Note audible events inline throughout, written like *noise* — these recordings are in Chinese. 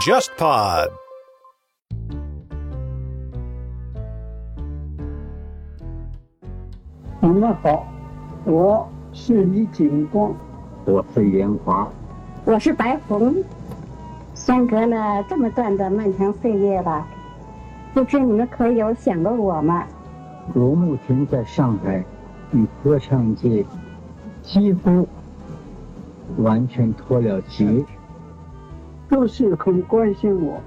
JustPod。你们好，我是李景光，我是严华，我是白红。相隔了这么段的漫长岁月吧，不知你们可有想过我吗？我目前在上海，与歌唱界几乎完全脱了节，都是很关心我，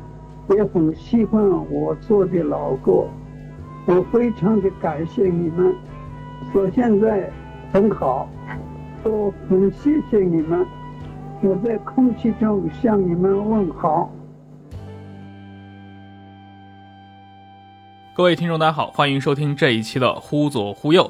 也很喜欢我做的老歌，我非常的感谢你们。我现在很好，我很谢谢你们。我在空气中向你们问好。各位听众，大家好，欢迎收听这一期的《忽左忽右》。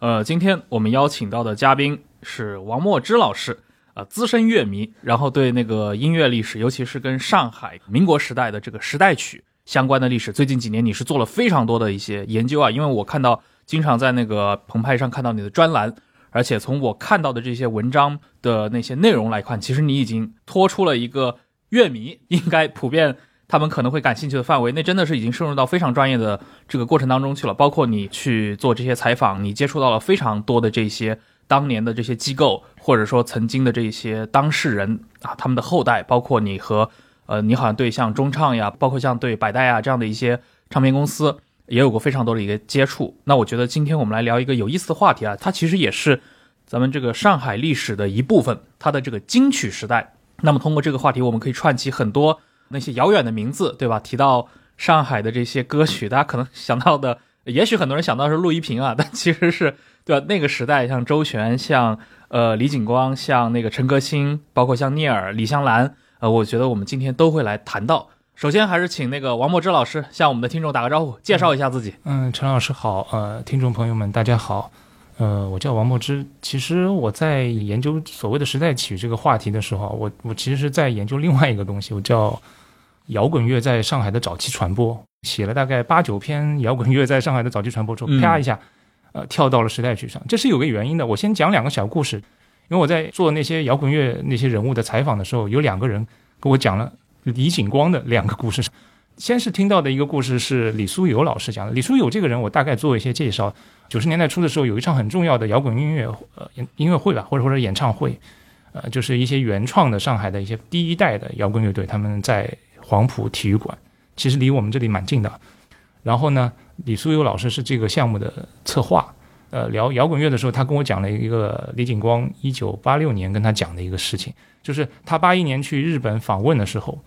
呃，今天我们邀请到的嘉宾是王墨之老师，啊，资深乐迷，然后对那个音乐历史，尤其是跟上海民国时代的这个时代曲相关的历史，最近几年你是做了非常多的一些研究啊。因为我看到经常在那个澎湃上看到你的专栏。而且从我看到的这些文章的那些内容来看，其实你已经脱出了一个乐迷应该普遍他们可能会感兴趣的范围，那真的是已经深入到非常专业的这个过程当中去了。包括你去做这些采访，你接触到了非常多的这些当年的这些机构，或者说曾经的这些当事人啊，他们的后代，包括你和呃，你好像对像中唱呀，包括像对百代啊这样的一些唱片公司。也有过非常多的一个接触，那我觉得今天我们来聊一个有意思的话题啊，它其实也是咱们这个上海历史的一部分，它的这个金曲时代。那么通过这个话题，我们可以串起很多那些遥远的名字，对吧？提到上海的这些歌曲，大家可能想到的，也许很多人想到是陆一平啊，*laughs* 但其实是对吧？那个时代，像周璇，像呃李景光，像那个陈歌辛，包括像聂耳、李香兰，呃，我觉得我们今天都会来谈到。首先还是请那个王墨之老师向我们的听众打个招呼，介绍一下自己。嗯，陈老师好，呃，听众朋友们大家好，呃，我叫王墨之。其实我在研究所谓的时代曲这个话题的时候，我我其实是在研究另外一个东西，我叫摇滚乐在上海的早期传播，写了大概八九篇摇滚乐在上海的早期传播之后，啪一下，呃，跳到了时代曲上。这是有个原因的，我先讲两个小故事，因为我在做那些摇滚乐那些人物的采访的时候，有两个人跟我讲了。李景光的两个故事，先是听到的一个故事是李苏友老师讲的。李苏友这个人，我大概做一些介绍。九十年代初的时候，有一场很重要的摇滚音乐呃音乐会吧，或者或者演唱会，呃，就是一些原创的上海的一些第一代的摇滚乐队，他们在黄埔体育馆，其实离我们这里蛮近的。然后呢，李苏友老师是这个项目的策划。呃，聊摇滚乐的时候，他跟我讲了一个李景光一九八六年跟他讲的一个事情，就是他八一年去日本访问的时候。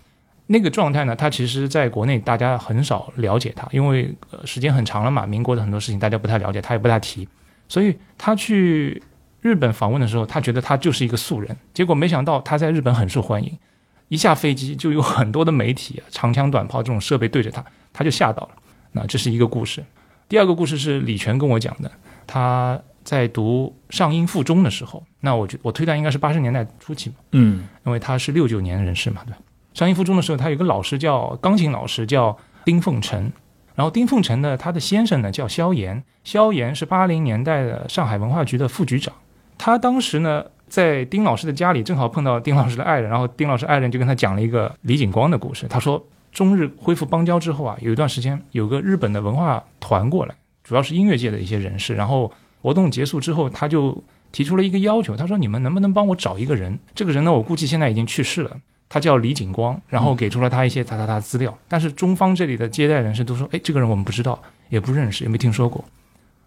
那个状态呢？他其实在国内大家很少了解他，因为时间很长了嘛。民国的很多事情大家不太了解，他也不太提。所以他去日本访问的时候，他觉得他就是一个素人。结果没想到他在日本很受欢迎，一下飞机就有很多的媒体啊，长枪短炮这种设备对着他，他就吓到了。那这是一个故事。第二个故事是李泉跟我讲的，他在读上音附中的时候，那我觉我推断应该是八十年代初期嘛，嗯，因为他是六九年人士嘛，对。上音附中的时候，他有个老师叫钢琴老师，叫丁凤成。然后丁凤成呢，他的先生呢叫萧炎，萧炎是八零年代的上海文化局的副局长。他当时呢在丁老师的家里，正好碰到丁老师的爱人，然后丁老师爱人就跟他讲了一个李景光的故事。他说，中日恢复邦交之后啊，有一段时间有个日本的文化团过来，主要是音乐界的一些人士。然后活动结束之后，他就提出了一个要求，他说：“你们能不能帮我找一个人？这个人呢，我估计现在已经去世了。”他叫李景光，然后给出了他一些他他他资料，但是中方这里的接待人士都说，哎，这个人我们不知道，也不认识，也没听说过。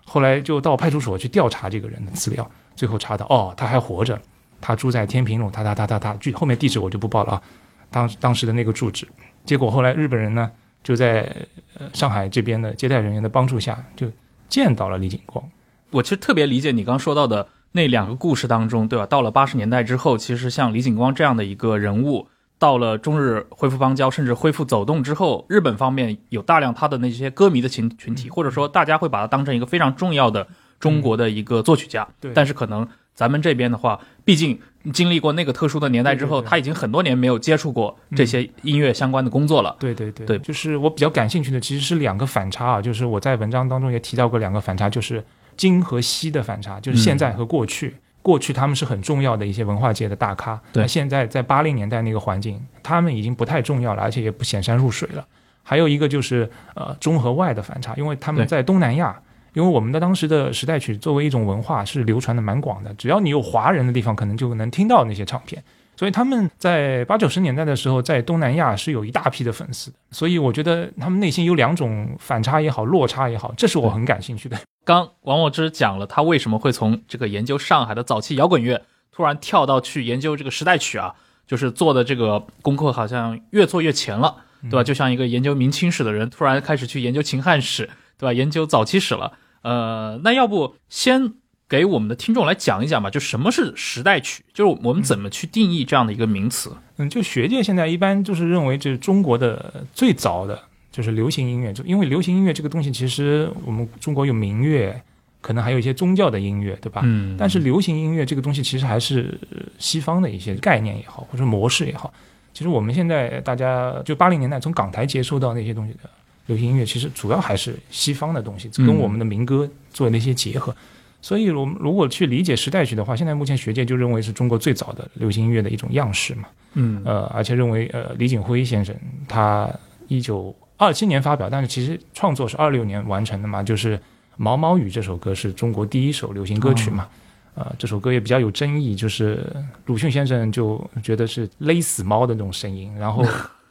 后来就到派出所去调查这个人的资料，最后查到，哦，他还活着，他住在天平路，他他他他他，具后面地址我就不报了啊。当当时的那个住址，结果后来日本人呢，就在呃上海这边的接待人员的帮助下，就见到了李景光。我其实特别理解你刚说到的。那两个故事当中，对吧？到了八十年代之后，其实像李景光这样的一个人物，到了中日恢复邦交，甚至恢复走动之后，日本方面有大量他的那些歌迷的群群体，或者说大家会把他当成一个非常重要的中国的一个作曲家。对。但是可能咱们这边的话，毕竟经历过那个特殊的年代之后，他已经很多年没有接触过这些音乐相关的工作了。对对对。对，就是我比较感兴趣的其实是两个反差啊，就是我在文章当中也提到过两个反差，就是。今和昔的反差，就是现在和过去。过去他们是很重要的一些文化界的大咖，对那现在在八零年代那个环境，他们已经不太重要了，而且也不显山入水了。还有一个就是呃中和外的反差，因为他们在东南亚，因为我们的当时的时代曲作为一种文化是流传的蛮广的，只要你有华人的地方，可能就能听到那些唱片。所以他们在八九十年代的时候，在东南亚是有一大批的粉丝的。所以我觉得他们内心有两种反差也好，落差也好，这是我很感兴趣的。刚王墨之讲了他为什么会从这个研究上海的早期摇滚乐，突然跳到去研究这个时代曲啊，就是做的这个功课好像越做越前了，对吧？就像一个研究明清史的人，突然开始去研究秦汉史，对吧？研究早期史了。呃，那要不先给我们的听众来讲一讲吧，就什么是时代曲，就是我们怎么去定义这样的一个名词？嗯，就学界现在一般就是认为这是中国的最早的就是流行音乐，就因为流行音乐这个东西，其实我们中国有民乐，可能还有一些宗教的音乐，对吧？嗯但是流行音乐这个东西其实还是呃西方的一些概念也好，或者模式也好。其实我们现在大家就八零年代从港台接收到那些东西的流行音乐，其实主要还是西方的东西，跟嗯我们的民歌做了一些结合。所以，我们如果去理解时代曲的话，现在目前学界就认为是中国最早的流行音乐的一种样式嘛。嗯呃，而且认为呃李景辉先生他一九二七年发表，但是其实创作是二六年完成的嘛，就是《毛毛雨》这首歌是中国第一首流行歌曲嘛。呃，这首歌也比较有争议，就是鲁迅先生就觉得是勒死猫的那种声音，然后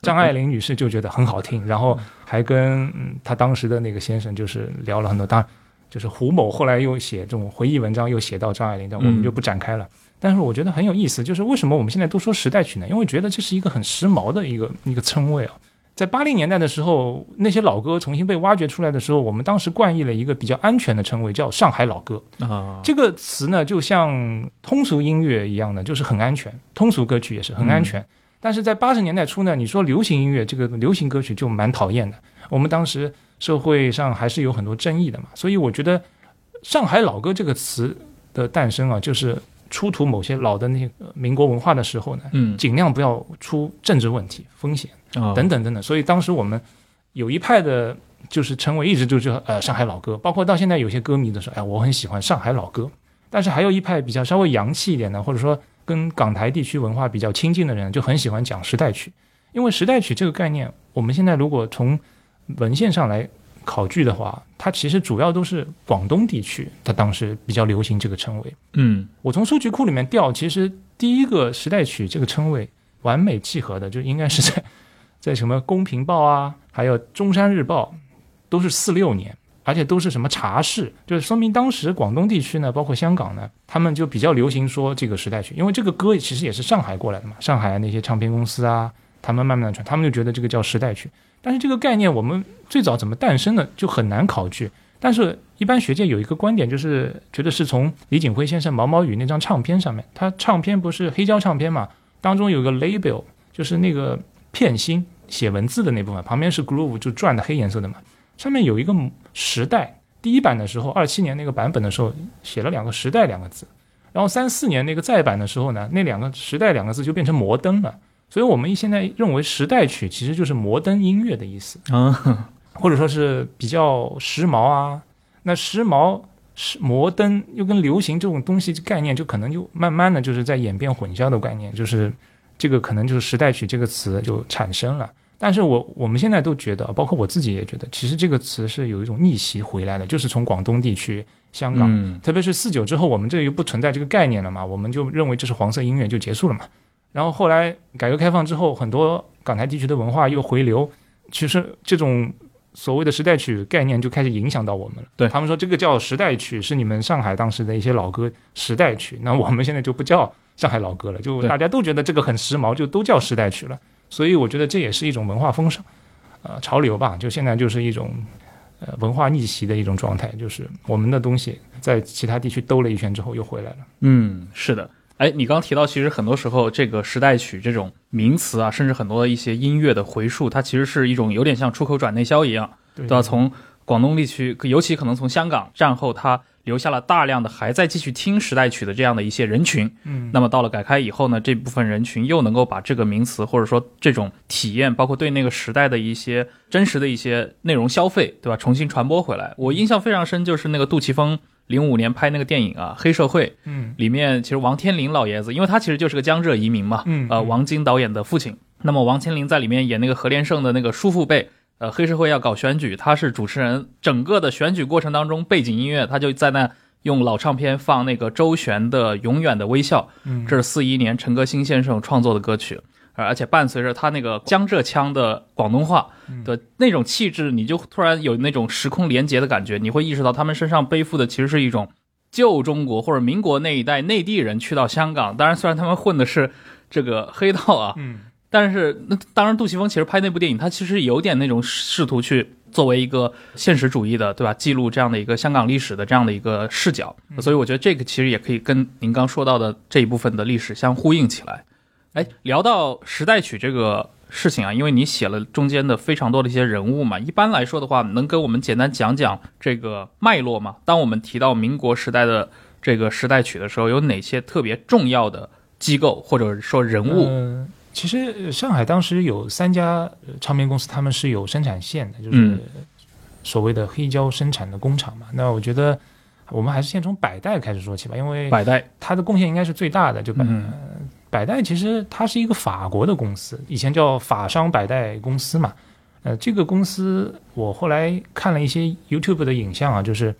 张爱玲女士就觉得很好听，然后还跟嗯他当时的那个先生就是聊了很多，当然就是胡某后来又写这种回忆文章，又写到张爱玲，但我们就不展开了。但是我觉得很有意思，就是为什么我们现在都说时代曲呢？因为觉得这是一个很时髦的一个一个称谓啊。在八零年代的时候，那些老歌重新被挖掘出来的时候，我们当时冠以了一个比较安全的称谓，叫上海老歌。啊，这个词呢，就像通俗音乐一样的，就是很安全，通俗歌曲也是很安全。但是在八十年代初呢，你说流行音乐这个流行歌曲就蛮讨厌的。我们当时社会上还是有很多争议的嘛，所以我觉得“上海老歌”这个词的诞生啊，就是出土某些老的那些呃民国文化的时候呢，嗯尽量不要出政治问题、风险。啊等等等等。所以当时我们有一派的，就是称为一直就是呃上海老歌，包括到现在有些歌迷都说，哎，我很喜欢上海老歌。但是还有一派比较稍微洋气一点的，或者说跟港台地区文化比较亲近的人，就很喜欢讲时代曲，因为时代曲这个概念，我们现在如果从文献上来考据的话，它其实主要都是广东地区，它当时比较流行这个称谓。嗯我从数据库里面调，其实第一个时代曲这个称谓完美契合的，就应该是在在什么《公平报》啊，还有《中山日报》，都是四六年，而且都是什么茶室，就是说明当时广东地区呢，包括香港呢，他们就比较流行说这个时代曲，因为这个歌其实也是上海过来的嘛，上海那些唱片公司啊，他们慢慢的传，他们就觉得这个叫时代曲。但是这个概念我们最早怎么诞生的，就很难考据。但是，一般学界有一个观点，就是觉得是从李景辉先生《毛毛雨》那张唱片上面，他唱片不是黑胶唱片嘛，当中有个 label，就是那个片心写文字的那部分，旁边是 groove 就转的黑颜色的嘛，上面有一个时代。第一版的时候，二七年那个版本的时候写了两个“时代”两个字，然后三四年那个再版的时候呢，那两个“时代”两个字就变成摩登了。所以我们现在认为时代曲其实就是摩登音乐的意思。啊，或者说是比较时髦啊。那时髦、时摩登又跟流行这种东西概念，就可能就慢慢的就是在演变混淆的概念，就是这个可能就是时代曲这个词就产生了。但是我我们现在都觉得，包括我自己也觉得，其实这个词是有一种逆袭回来的，就是从广东地区、香港，嗯特别是四九之后，我们这又不存在这个概念了嘛，我们就认为这是黄色音乐就结束了嘛。然后后来改革开放之后，很多港台地区的文化又回流，其实这种所谓的时代曲概念就开始影响到我们了。对他们说这个叫时代曲，是你们上海当时的一些老歌时代曲，那我们现在就不叫上海老歌了，就大家都觉得这个很时髦，就都叫时代曲了。所以我觉得这也是一种文化风尚，呃，潮流吧。就现在就是一种呃文化逆袭的一种状态，就是我们的东西在其他地区兜了一圈之后又回来了。嗯，是的。哎，你刚刚提到，其实很多时候这个时代曲这种名词啊，甚至很多的一些音乐的回溯，它其实是一种有点像出口转内销一样，对对吧？从广东地区，尤其可能从香港战后，它留下了大量的还在继续听时代曲的这样的一些人群。嗯，那么到了改开以后呢，这部分人群又能够把这个名词或者说这种体验，包括对那个时代的一些真实的一些内容消费，对吧？重新传播回来。我印象非常深，就是那个杜琪峰零五年拍那个电影啊《黑社会》，嗯里面其实王天林老爷子，因为他其实就是个江浙移民嘛，呃，嗯呃王晶导演的父亲。那么王天林在里面演那个何连胜的那个叔父辈，呃，黑社会要搞选举，他是主持人，整个的选举过程当中，背景音乐他就在那用老唱片放那个周璇的《永远的微笑》，嗯，这是四一年陈歌辛先生创作的歌曲，呃而且伴随着他那个江浙腔的广东话的那种气质，你就突然有那种时空连结的感觉，你会意识到他们身上背负的其实是一种旧中国或者民国那一代内地人去到香港，当然虽然他们混的是这个黑道啊，嗯但是那当然杜琪峰其实拍那部电影，他其实有点那种试图去。作为一个现实主义的，对吧？记录这样的一个香港历史的这样的一个视角，所以我觉得这个其实也可以跟您刚说到的这一部分的历史相呼应起来。哎，聊到时代曲这个事情啊，因为你写了中间的非常多的一些人物嘛，一般来说的话，能跟我们简单讲讲这个脉络吗？当我们提到民国时代的这个时代曲的时候，有哪些特别重要的机构或者说人物？呃其实呃上海当时有三家呃唱片公司，他们是有生产线的，就是嗯所谓的黑胶生产的工厂嘛。那我觉得我们还是先从百代开始说起吧，因为百代，它的贡献应该是最大的。就百、嗯百代其实它是一个法国的公司，以前叫法商百代公司嘛。呃，这个公司我后来看了一些 YouTube 的影像啊，就是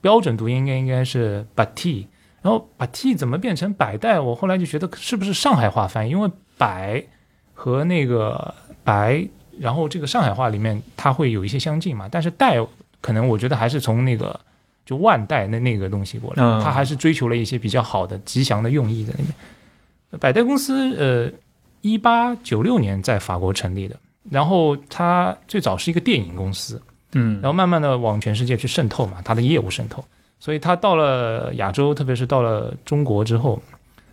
标准读音应该应该是 Bati，然后 Bati 怎么变成百代？我后来就觉得是不是上海话翻译？因为百和那个白，然后这个上海话里面它会有一些相近嘛，但是代可能我觉得还是从那个就万代那那个东西过来，嗯它还是追求了一些比较好的吉祥的用意在里面。百代公司呃，一八九六年在法国成立的，然后它最早是一个电影公司，嗯然后慢慢的往全世界去渗透嘛，它的业务渗透，所以它到了亚洲，特别是到了中国之后，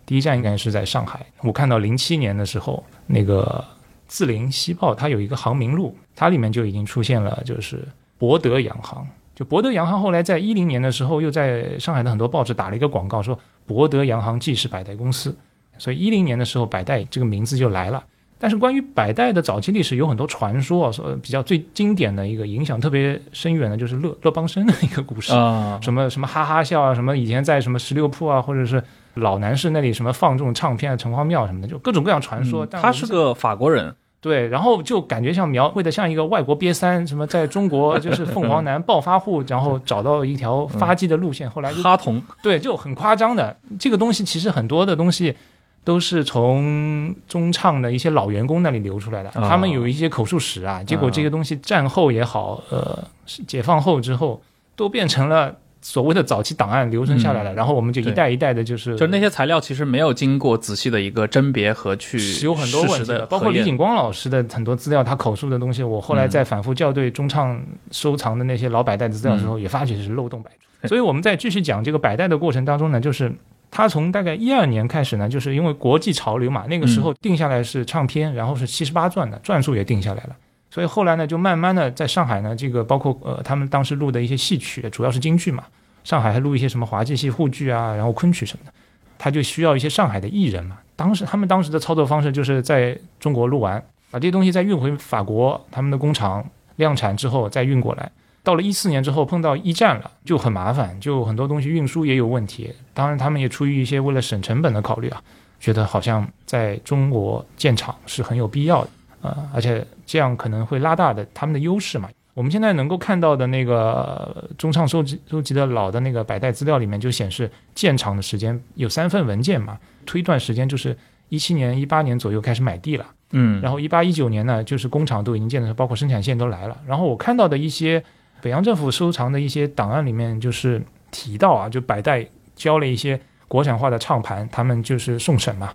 第一站应该是在上海。我看到零七年的时候，那个字林西报它有一个航名录，它里面就已经出现了，就是博德洋行。就博德洋行后来在一零年的时候，又在上海的很多报纸打了一个广告，说博德洋行既是百代公司，所以一零年的时候，百代这个名字就来了。但是关于百代的早期历史有很多传说啊，说比较最经典的一个影响特别深远的就是乐乐邦生的一个故事，啊，什么什么哈哈笑啊，什么以前在什么十六铺啊，或者是老男士那里什么放这种唱片啊，城隍庙什么的，就各种各样传说。嗯但他是个法国人，对，然后就感觉像描绘的像一个外国瘪三，什么在中国就是凤凰男暴发户，然后找到一条发迹的路线，后来就哈同，对，就很夸张的。这个东西其实很多的东西都是从中唱的一些老员工那里流出来的，哦他们有一些口述史啊。结果这些东西战后也好，呃，解放后之后都变成了所谓的早期档案留存下来了，嗯然后我们就一代一代的，就是就那些材料其实没有经过仔细的一个甄别和去是有很多问题的，包括李景光老师的很多资料，他口述的东西，我后来在反复校对中唱收藏的那些老百代的资料的时候，也发觉是漏洞百出。*laughs* 所以我们在继续讲这个百代的过程当中呢，就是他从大概一二年开始呢，就是因为国际潮流嘛，那个时候定下来是唱片，然后是七十八转的，转数也定下来了。所以后来呢，就慢慢的在上海呢，这个包括呃他们当时录的一些戏曲，主要是京剧嘛，上海还录一些什么滑稽戏、沪剧啊，然后昆曲什么的，他就需要一些上海的艺人嘛。当时他们当时的操作方式就是在中国录完，把这些东西再运回法国他们的工厂量产之后再运过来。到了一四年之后碰到一战了，就很麻烦，就很多东西运输也有问题。当然他们也出于一些为了省成本的考虑啊，觉得好像在中国建厂是很有必要的。呃，而且这样可能会拉大的他们的优势嘛。我们现在能够看到的那个呃中唱收集收集的老的那个百代资料里面就显示建厂的时间有三份文件嘛，推断时间就是一七年、一八年左右开始买地了，嗯，然后一八一九年呢，就是工厂都已经建了，包括生产线都来了。然后我看到的一些北洋政府收藏的一些档案里面，就是提到啊，就百代交了一些国产化的唱盘，他们就是送审嘛。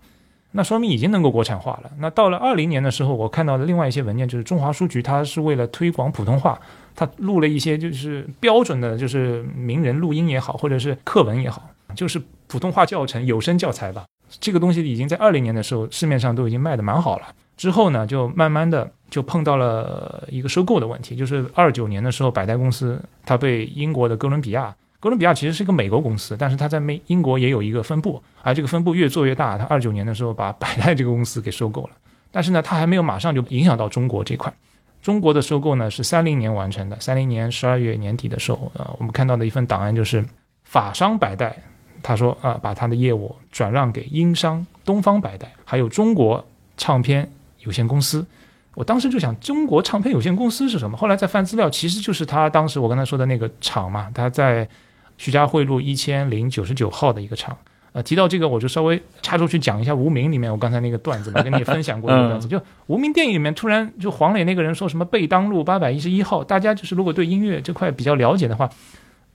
那说明已经能够国产化了。那到了二零年的时候，我看到的另外一些文件就是中华书局，它是为了推广普通话，它录了一些就是标准的，就是名人录音也好，或者是课文也好，就是普通话教程、有声教材吧。这个东西已经在二零年的时候市面上都已经卖的蛮好了。之后呢，就慢慢的就碰到了一个收购的问题，就是二九年的时候，百代公司它被英国的哥伦比亚。哥伦比亚其实是一个美国公司，但是它在美英国也有一个分部，而这个分部越做越大。它二九年的时候把百代这个公司给收购了，但是呢，它还没有马上就影响到中国这块。中国的收购呢是三零年完成的，三零年十二月年底的时候，呃，我们看到的一份档案就是法商百代，他说啊，把他的业务转让给英商东方百代，还有中国唱片有限公司。我当时就想，中国唱片有限公司是什么？后来再翻资料，其实就是他当时我刚才说的那个厂嘛，他在徐家汇路一千零九十九号的一个厂。呃，提到这个，我就稍微插出去讲一下《无名》里面我刚才那个段子嘛，跟你也分享过那个段子。*laughs* 就《无名》电影里面，突然就黄磊那个人说什么贝当路八百一十一号，大家就是如果对音乐这块比较了解的话，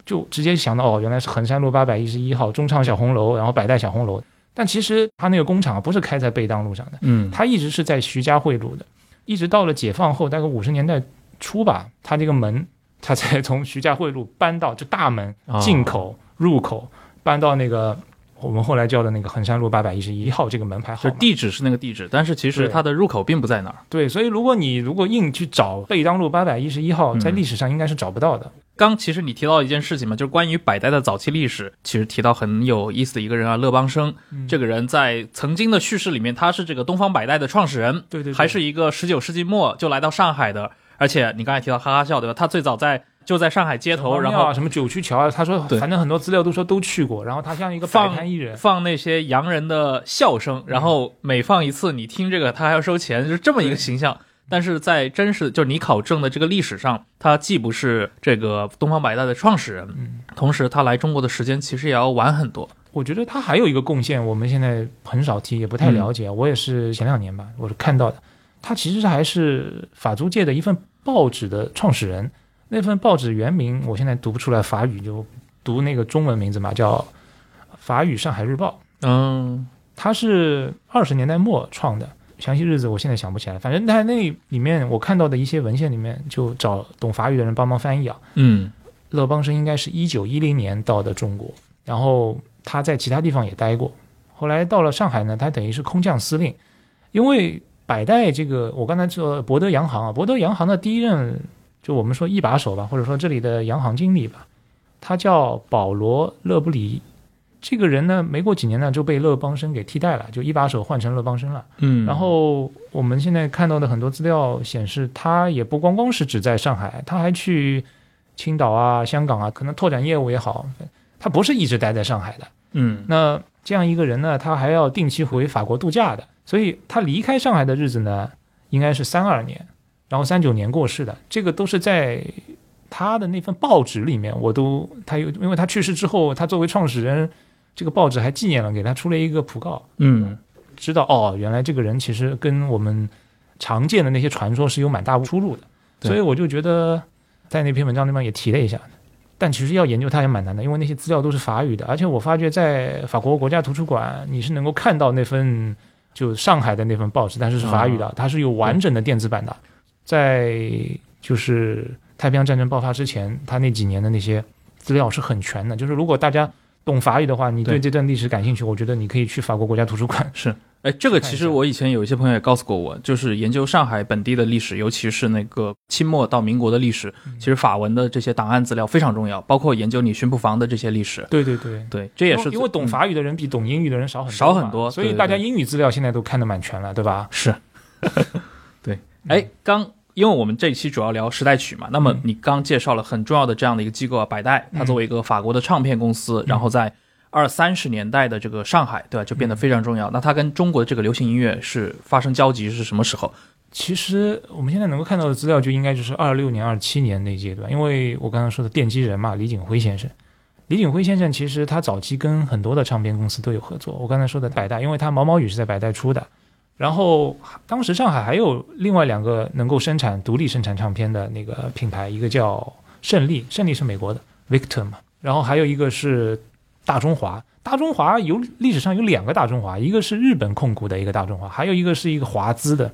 就直接想到哦，原来是衡山路八百一十一号中唱小红楼，然后百代小红楼。但其实他那个工厂不是开在贝当路上的，嗯，他一直是在徐家汇路的，一直到了解放后，大概五十年代初吧，他这个门他才从徐家汇路搬到这大门哦进口入口搬到那个。我们后来叫的那个衡山路八百一十一号这个门牌号就，地址是那个地址，但是其实它的入口并不在那儿。对，所以如果你如果硬去找贝当路八百一十一号，嗯在历史上应该是找不到的。刚其实你提到一件事情嘛，就是关于百代的早期历史，其实提到很有意思的一个人啊，乐邦生。嗯这个人在曾经的叙事里面，他是这个东方百代的创始人，对对对还是一个十九世纪末就来到上海的。而且你刚才提到哈哈笑对吧？他最早在就在上海街头，然后什么九曲桥啊，他说反正很多资料都说都去过，然后他像一个摆放摊艺人，放那些洋人的笑声，然后每放一次你听这个，他还要收钱，就是这么一个形象。但是在真实就是你考证的这个历史上，他既不是这个东方百代的创始人，嗯，同时他来中国的时间其实也要晚很多。我觉得他还有一个贡献，我们现在很少提，也不太了解。我也是前两年吧，我是看到的，他其实还是法租界的一份报纸的创始人。那份报纸原名我现在读不出来法语，就读那个中文名字嘛，叫《法语上海日报》。嗯他是二十年代末创的，详细日子我现在想不起来。反正他那里面我看到的一些文献里面，就找懂法语的人帮忙翻译啊。嗯勒邦生应该是一九一零年到的中国，然后他在其他地方也待过。后来到了上海呢，他等于是空降司令，因为百代这个我刚才说博德洋行啊，博德洋行的第一任就我们说一把手吧，或者说这里的洋行经理吧，他叫保罗·勒布里。这个人呢，没过几年呢就被勒邦生给替代了，就一把手换成勒邦生了。嗯，然后我们现在看到的很多资料显示，他也不光光是只在上海，他还去青岛啊、香港啊，可能拓展业务也好，他不是一直待在上海的。嗯那这样一个人呢，他还要定期回法国度假的，所以他离开上海的日子呢，应该是三二年，然后三九年过世的，这个都是在他的那份报纸里面，我都他有，因为他去世之后，他作为创始人，这个报纸还纪念了，给他出了一个讣告。嗯。知道哦，原来这个人其实跟我们常见的那些传说是有蛮大出入的，所以我就觉得在那篇文章里面也提了一下，但其实要研究它也蛮难的，因为那些资料都是法语的，而且我发觉在法国国家图书馆你是能够看到那份就上海的那份报纸，但是是法语的，它是有完整的电子版的，在就是太平洋战争爆发之前，他那几年的那些资料是很全的，就是如果大家。懂法语的话，你对对这段历史感兴趣，我觉得你可以去法国国家图书馆。是。哎，这个其实我以前有一些朋友也告诉过我，就是研究上海本地的历史，尤其是那个清末到民国的历史，嗯。其实法文的这些档案资料非常重要，包括研究你巡捕房的这些历史。对对对，对，这也是因为懂嗯法语的人比懂英语的人少很多少很多所以大家英语资料现在都看得蛮全了，对吧？是，*laughs* 对，哎，刚因为我们这一期主要聊时代曲嘛，那么嗯。你刚介绍了很重要的这样的一个机构啊，百代，它嗯。作为一个法国的唱片公司，然后在二三十年代的这个上海，对吧，就变得非常重要。那它跟中国的这个流行音乐是发生交集是什么时候？其实我们现在能够看到的资料就应该就是二六年、二七年那阶段，因为我刚刚说的奠基人嘛，李景辉先生。李景辉先生其实他早期跟很多的唱片公司都有合作。我刚才说的百代，因为他毛毛雨是在百代出的，然后当时上海还有另外两个能够生产独立生产唱片的那个品牌，一个叫胜利，胜利是美国的 Victor 嘛，然后还有一个是大中华。大中华有历史上有两个大中华，一个是日本控股的一个大中华，还有一个是一个华资的。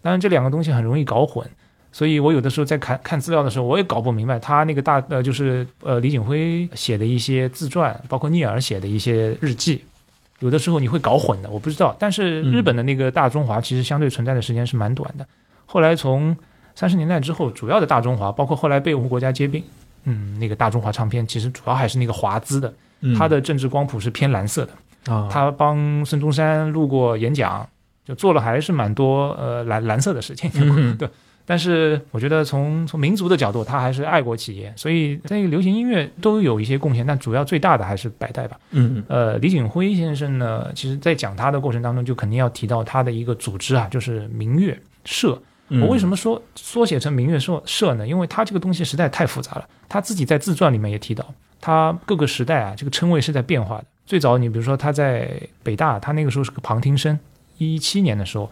当然这两个东西很容易搞混，所以我有的时候在看看资料的时候，我也搞不明白他那个大呃就是呃李景辉写的一些自传，包括聂耳写的一些日记，有的时候你会搞混的，我不知道。但是日本的那个大中华其实相对存在的时间是蛮短的，后来从三十年代之后，主要的大中华，包括后来被我们国家兼并，嗯，那个大中华唱片其实主要还是那个华资的，它的政治光谱是偏蓝色的。啊，他帮孙中山录过演讲，就做了还是蛮多呃蓝蓝色的事情。嗯 *laughs* 对，但是我觉得从从民族的角度，他还是爱国企业，所以在流行音乐都有一些贡献，但主要最大的还是百代吧。嗯呃，李景辉先生呢，其实在讲他的过程当中，就肯定要提到他的一个组织啊，就是民乐社。嗯，我为什么说缩写成民乐社社呢？因为他这个东西实在太复杂了。他自己在自传里面也提到，他各个时代啊，这个称谓是在变化的。最早你比如说他在北大，他那个时候是个旁听生，一七年的时候，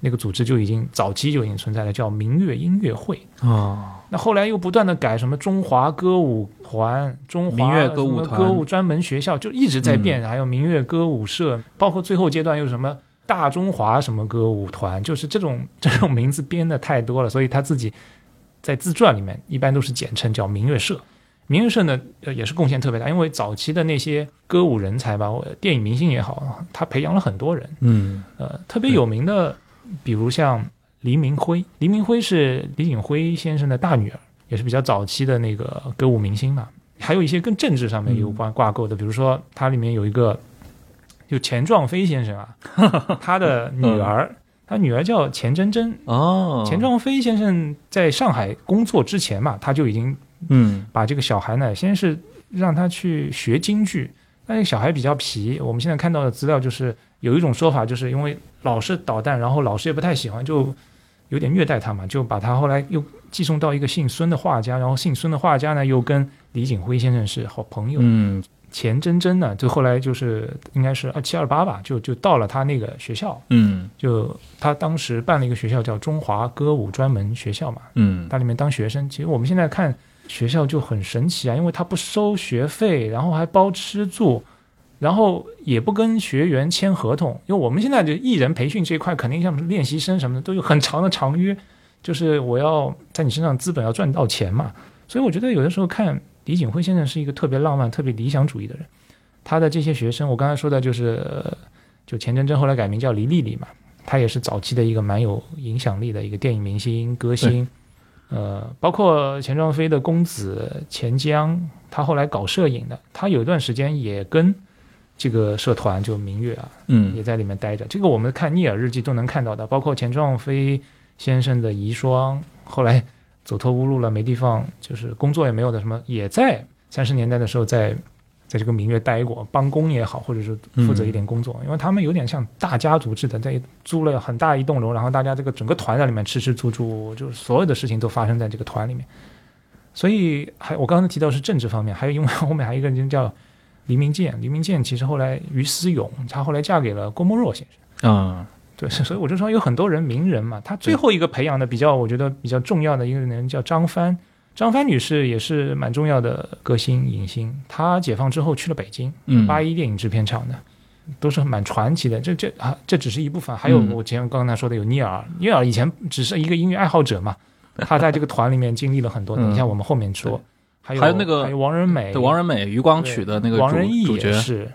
那个组织就已经早期就已经存在了，叫民乐音乐会。哦，那后来又不断的改什么中华歌舞团、中华民乐歌舞团歌舞专门学校，就一直在变。还有民乐歌舞社，包括最后阶段又什么大中华什么歌舞团，就是这种 *laughs* 这种名字编的太多了，所以他自己在自传里面一般都是简称叫民乐社。民乐社呢，呃，也是贡献特别大，因为早期的那些歌舞人才吧，电影明星也好，他培养了很多人。嗯呃，特别有名的，比如像黎明辉，黎明辉是李景辉先生的大女儿，也是比较早期的那个歌舞明星嘛。还有一些跟政治上面有关挂钩的，比如说它里面有一个，就钱壮飞先生啊，*laughs* 他的女儿，他女儿叫钱真真。哦，钱壮飞先生在上海工作之前嘛，他就已经嗯把这个小孩呢，先是让他去学京剧，但是小孩比较皮。我们现在看到的资料就是有一种说法，就是因为老是捣蛋，然后老师也不太喜欢，就有点虐待他嘛，就把他后来又寄送到一个姓孙的画家，然后姓孙的画家呢又跟李景辉先生是好朋友。嗯钱真真呢，就后来就是应该是二七二八吧，就就到了他那个学校，嗯就他当时办了一个学校叫中华歌舞专门学校嘛，嗯他里面当学生。其实我们现在看学校就很神奇啊，因为他不收学费，然后还包吃住，然后也不跟学员签合同。因为我们现在的艺人培训这一块，肯定像练习生什么的都有很长的长约，就是我要在你身上资本要赚到钱嘛。所以我觉得有的时候看李景辉先生是一个特别浪漫、特别理想主义的人。他的这些学生，我刚才说的就是，就钱真真后来改名叫黎丽丽嘛，她也是早期的一个蛮有影响力的一个电影明星、歌星。呃，包括钱壮飞的公子钱江，他后来搞摄影的，他有一段时间也跟这个社团就明月啊，嗯也嗯在里面待着。这个我们看《聂耳日记》都能看到的，包括钱壮飞先生的遗孀，后来走投无路了，没地方，就是工作也没有的，什么也在三十年代的时候在在这个明月待过，帮工也好，或者是负责一点工作，因为他们有点像大家族制的，在租了很大一栋楼，然后大家这个整个团在里面吃吃住住，就是所有的事情都发生在这个团里面。所以还我刚才提到是政治方面，还有因为后面还有一个人叫黎明健，黎明健其实后来于思勇，她后来嫁给了郭沫若先生。啊对，所以我就说有很多人名人嘛，他最后一个培养的比较，我觉得比较重要的一个人叫张帆，张帆女士也是蛮重要的歌星影星，她解放之后去了北京，嗯八一电影制片厂的，都是蛮传奇的。这这啊，这只是一部分，还有嗯我前刚才说的有聂耳，聂耳以前只是一个音乐爱好者嘛，他在这个团里面经历了很多，嗯等一下我们后面说。还有还有那个还有王仁美，对王仁美余光曲的那个主王仁义也是，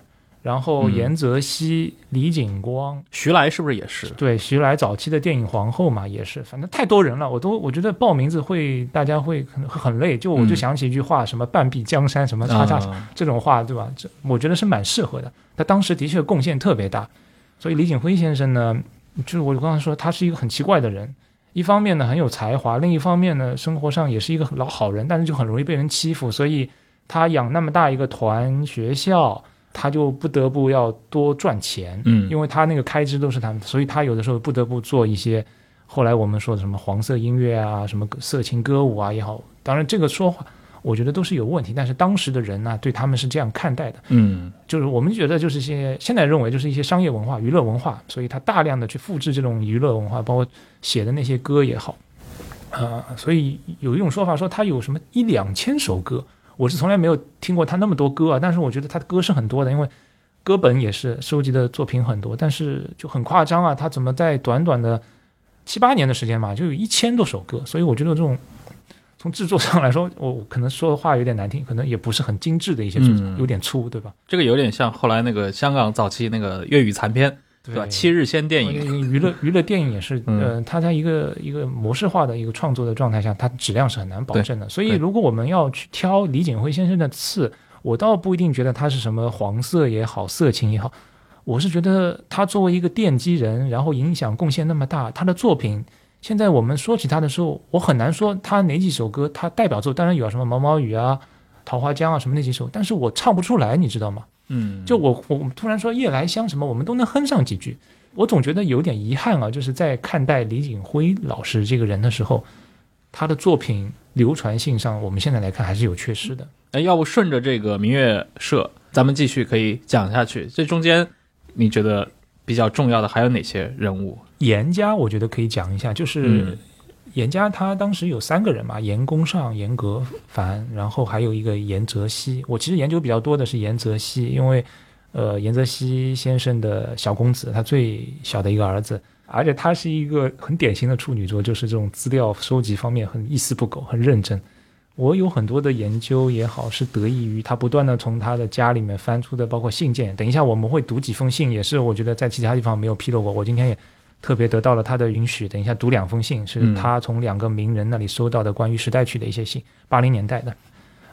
然后嗯严泽熙、李景光，徐来是不是也是？对，徐来早期的电影皇后嘛，也是，反正太多人了，我都我觉得报名字会大家会很很累，就我就嗯想起一句话，什么半壁江山，什么叉叉啊这种话，对吧？这我觉得是蛮适合的。他当时的确贡献特别大，所以李景辉先生呢，就是我刚才说他是一个很奇怪的人，一方面呢很有才华，另一方面呢生活上也是一个老好人，但是就很容易被人欺负，所以他养那么大一个团学校，他就不得不要多赚钱，嗯。因为他那个开支都是他们，所以他有的时候不得不做一些后来我们说的什么黄色音乐啊，什么色情歌舞啊也好，当然这个说法我觉得都是有问题，但是当时的人呢、对他们是这样看待的，嗯。就是我们觉得就是一些现在认为就是一些商业文化、娱乐文化，所以他大量的去复制这种娱乐文化，包括写的那些歌也好，啊、所以有一种说法说他有什么一两千首歌，我是从来没有听过他那么多歌啊，但是我觉得他的歌是很多的，因为歌本也是收集的作品很多，但是就很夸张啊，他怎么在短短的七八年的时间嘛，就有一千多首歌，所以我觉得这种。从制作上来说，我可能说的话有点难听，可能也不是很精致的一些制作，嗯有点粗，对吧？这个有点像后来那个香港早期那个粤语残片，对吧？七日先电影，娱乐娱乐电影也是，嗯呃，它在一个一个模式化的一个创作的状态下，它质量是很难保证的。所以，如果我们要去挑李景辉先生的刺，我倒不一定觉得他是什么黄色也好，色情也好，我是觉得他作为一个奠基人，然后影响贡献那么大，他的作品现在我们说起他的时候，我很难说他哪几首歌他代表作，当然有什么毛毛雨啊、桃花江啊什么那几首，但是我唱不出来，你知道吗？嗯，就我我我突然说夜来香什么，我们都能哼上几句，我总觉得有点遗憾啊，就是在看待李景辉老师这个人的时候，他的作品流传性上，我们现在来看还是有缺失的。哎，要不顺着这个明月社，咱们继续可以讲下去。这中间你觉得比较重要的还有哪些人物？严家我觉得可以讲一下，就是嗯严家他当时有三个人嘛，严公上、严格凡，然后还有一个严泽熙。我其实研究比较多的是严泽熙，因为呃严泽熙先生的小公子，他最小的一个儿子，而且他是一个很典型的处女座，就是这种资料收集方面很一丝不苟，很认真。我有很多的研究也好，是得益于他不断的从他的家里面翻出的，包括信件。等一下我们会读几封信，也是我觉得在其他地方没有披露过。我今天也特别得到了他的允许，等一下读两封信，是嗯他从两个名人那里收到的关于时代曲的一些信，八零年代的。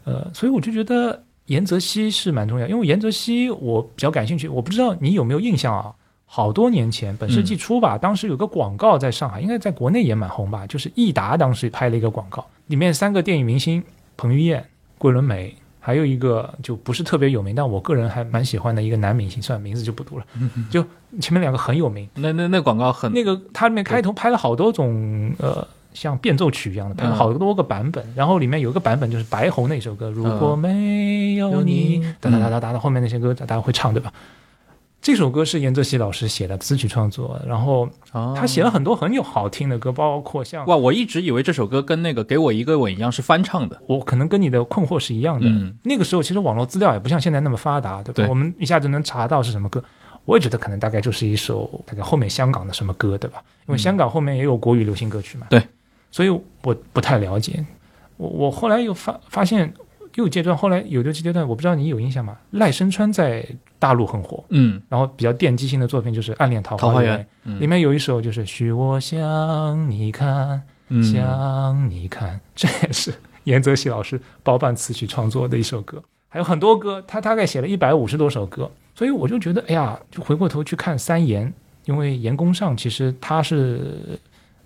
呃，所以我就觉得严泽熙是蛮重要，因为严泽熙我比较感兴趣，我不知道你有没有印象啊？好多年前，本世纪初吧，当时有个广告在上海，应该在国内也蛮红吧，就是益达当时拍了一个广告，里面三个电影明星彭于晏、桂纶镁，还有一个就不是特别有名，但我个人还蛮喜欢的一个男明星，算名字就不读了，就前面两个很有名。那那那广告很那个它里面开头拍了好多种呃。像变奏曲一样的，拍了嗯好多个版本，然后里面有一个版本就是白喉那首歌，如果没有你，哒哒哒哒哒哒，后面那些歌大家会唱对吧？这首歌是严泽熙老师写的词曲创作，然后哦他写了很多很有好听的歌，包括像哇，我一直以为这首歌跟那个《给我一个吻》一样是翻唱的。我可能跟你的困惑是一样的。嗯那个时候其实网络资料也不像现在那么发达，对吧？对我们一下就能查到是什么歌。我也觉得可能大概就是一首大概后面香港的什么歌，对吧？因为香港后面也有国语流行歌曲嘛。对，所以我不太了解。我我后来又发发现又有阶段，后来有六七阶段我不知道你有印象吗？赖声川在大陆很火，嗯，然后比较奠基性的作品就是《暗恋桃花源桃花源》，嗯里面有一首就是“许我向你看”。嗯向你看，这也是严泽熙老师包办词曲创作的一首歌，还有很多歌，他大概写了一百五十多首歌，所以我就觉得，哎呀，就回过头去看三言，因为严公上其实他是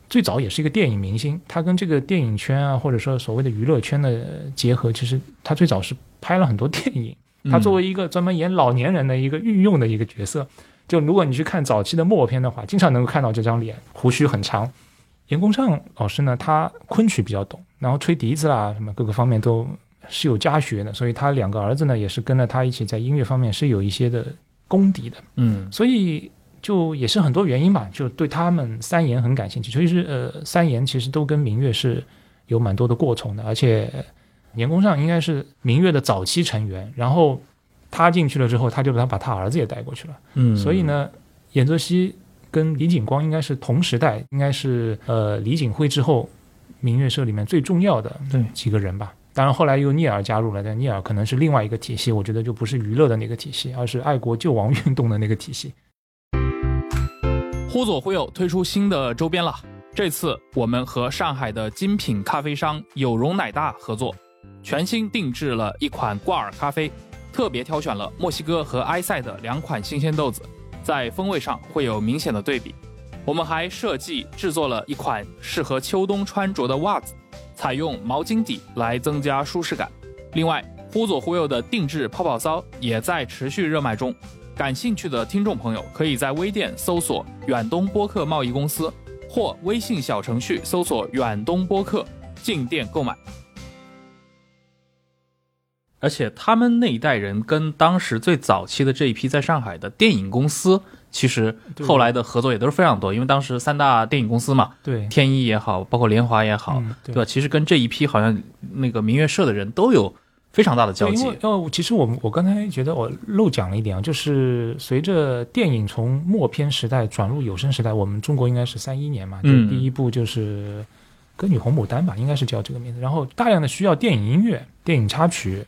最早也是一个电影明星，他跟这个电影圈啊，或者说所谓的娱乐圈的结合，其实他最早是拍了很多电影，他作为一个专门演老年人的一个御用的一个角色，就如果你去看早期的默片的话，经常能够看到这张脸，胡须很长。严公尚老师呢，他昆曲比较懂，然后吹笛子啦，什么各个方面都是有家学的，所以他两个儿子呢，也是跟着他一起在音乐方面是有一些的功底的，嗯。所以就也是很多原因吧，就对他们三言很感兴趣。所以是呃，三言其实都跟明月是有蛮多的过从的，而且严公上应该是明月的早期成员，然后他进去了之后，他就把他把他儿子也带过去了。嗯，所以呢，严泽熙跟李景光应该是同时代，应该是呃李景辉之后明月社里面最重要的对几个人吧。当然后来又聂耳加入了，但聂耳可能是另外一个体系，我觉得就不是娱乐的那个体系，而是爱国救亡运动的那个体系。忽左忽右推出新的周边了。这次我们和上海的精品咖啡商有容奶大合作，全新定制了一款挂耳咖啡，特别挑选了墨西哥和埃塞的两款新鲜豆子，在风味上会有明显的对比。我们还设计制作了一款适合秋冬穿着的袜子，采用毛巾底来增加舒适感。另外，忽左忽右的定制泡泡骚也在持续热卖中。感兴趣的听众朋友，可以在微店搜索“远东播客贸易公司”或微信小程序搜索“远东播客”进店购买。而且他们那一代人跟当时最早期的这一批在上海的电影公司，其实后来的合作也都是非常多，因为当时三大电影公司嘛，对，天一也好，包括联华也好，嗯对对吧？其实跟这一批好像那个明月社的人都有非常大的交对，集因为。哦，其实我们我刚才觉得我漏讲了一点啊，就是随着电影从默片时代转入有声时代，我们中国应该是三一年嘛，就嗯第一部就是《歌女红牡丹》吧，应该是叫这个名字。然后大量的需要电影音乐、电影插曲，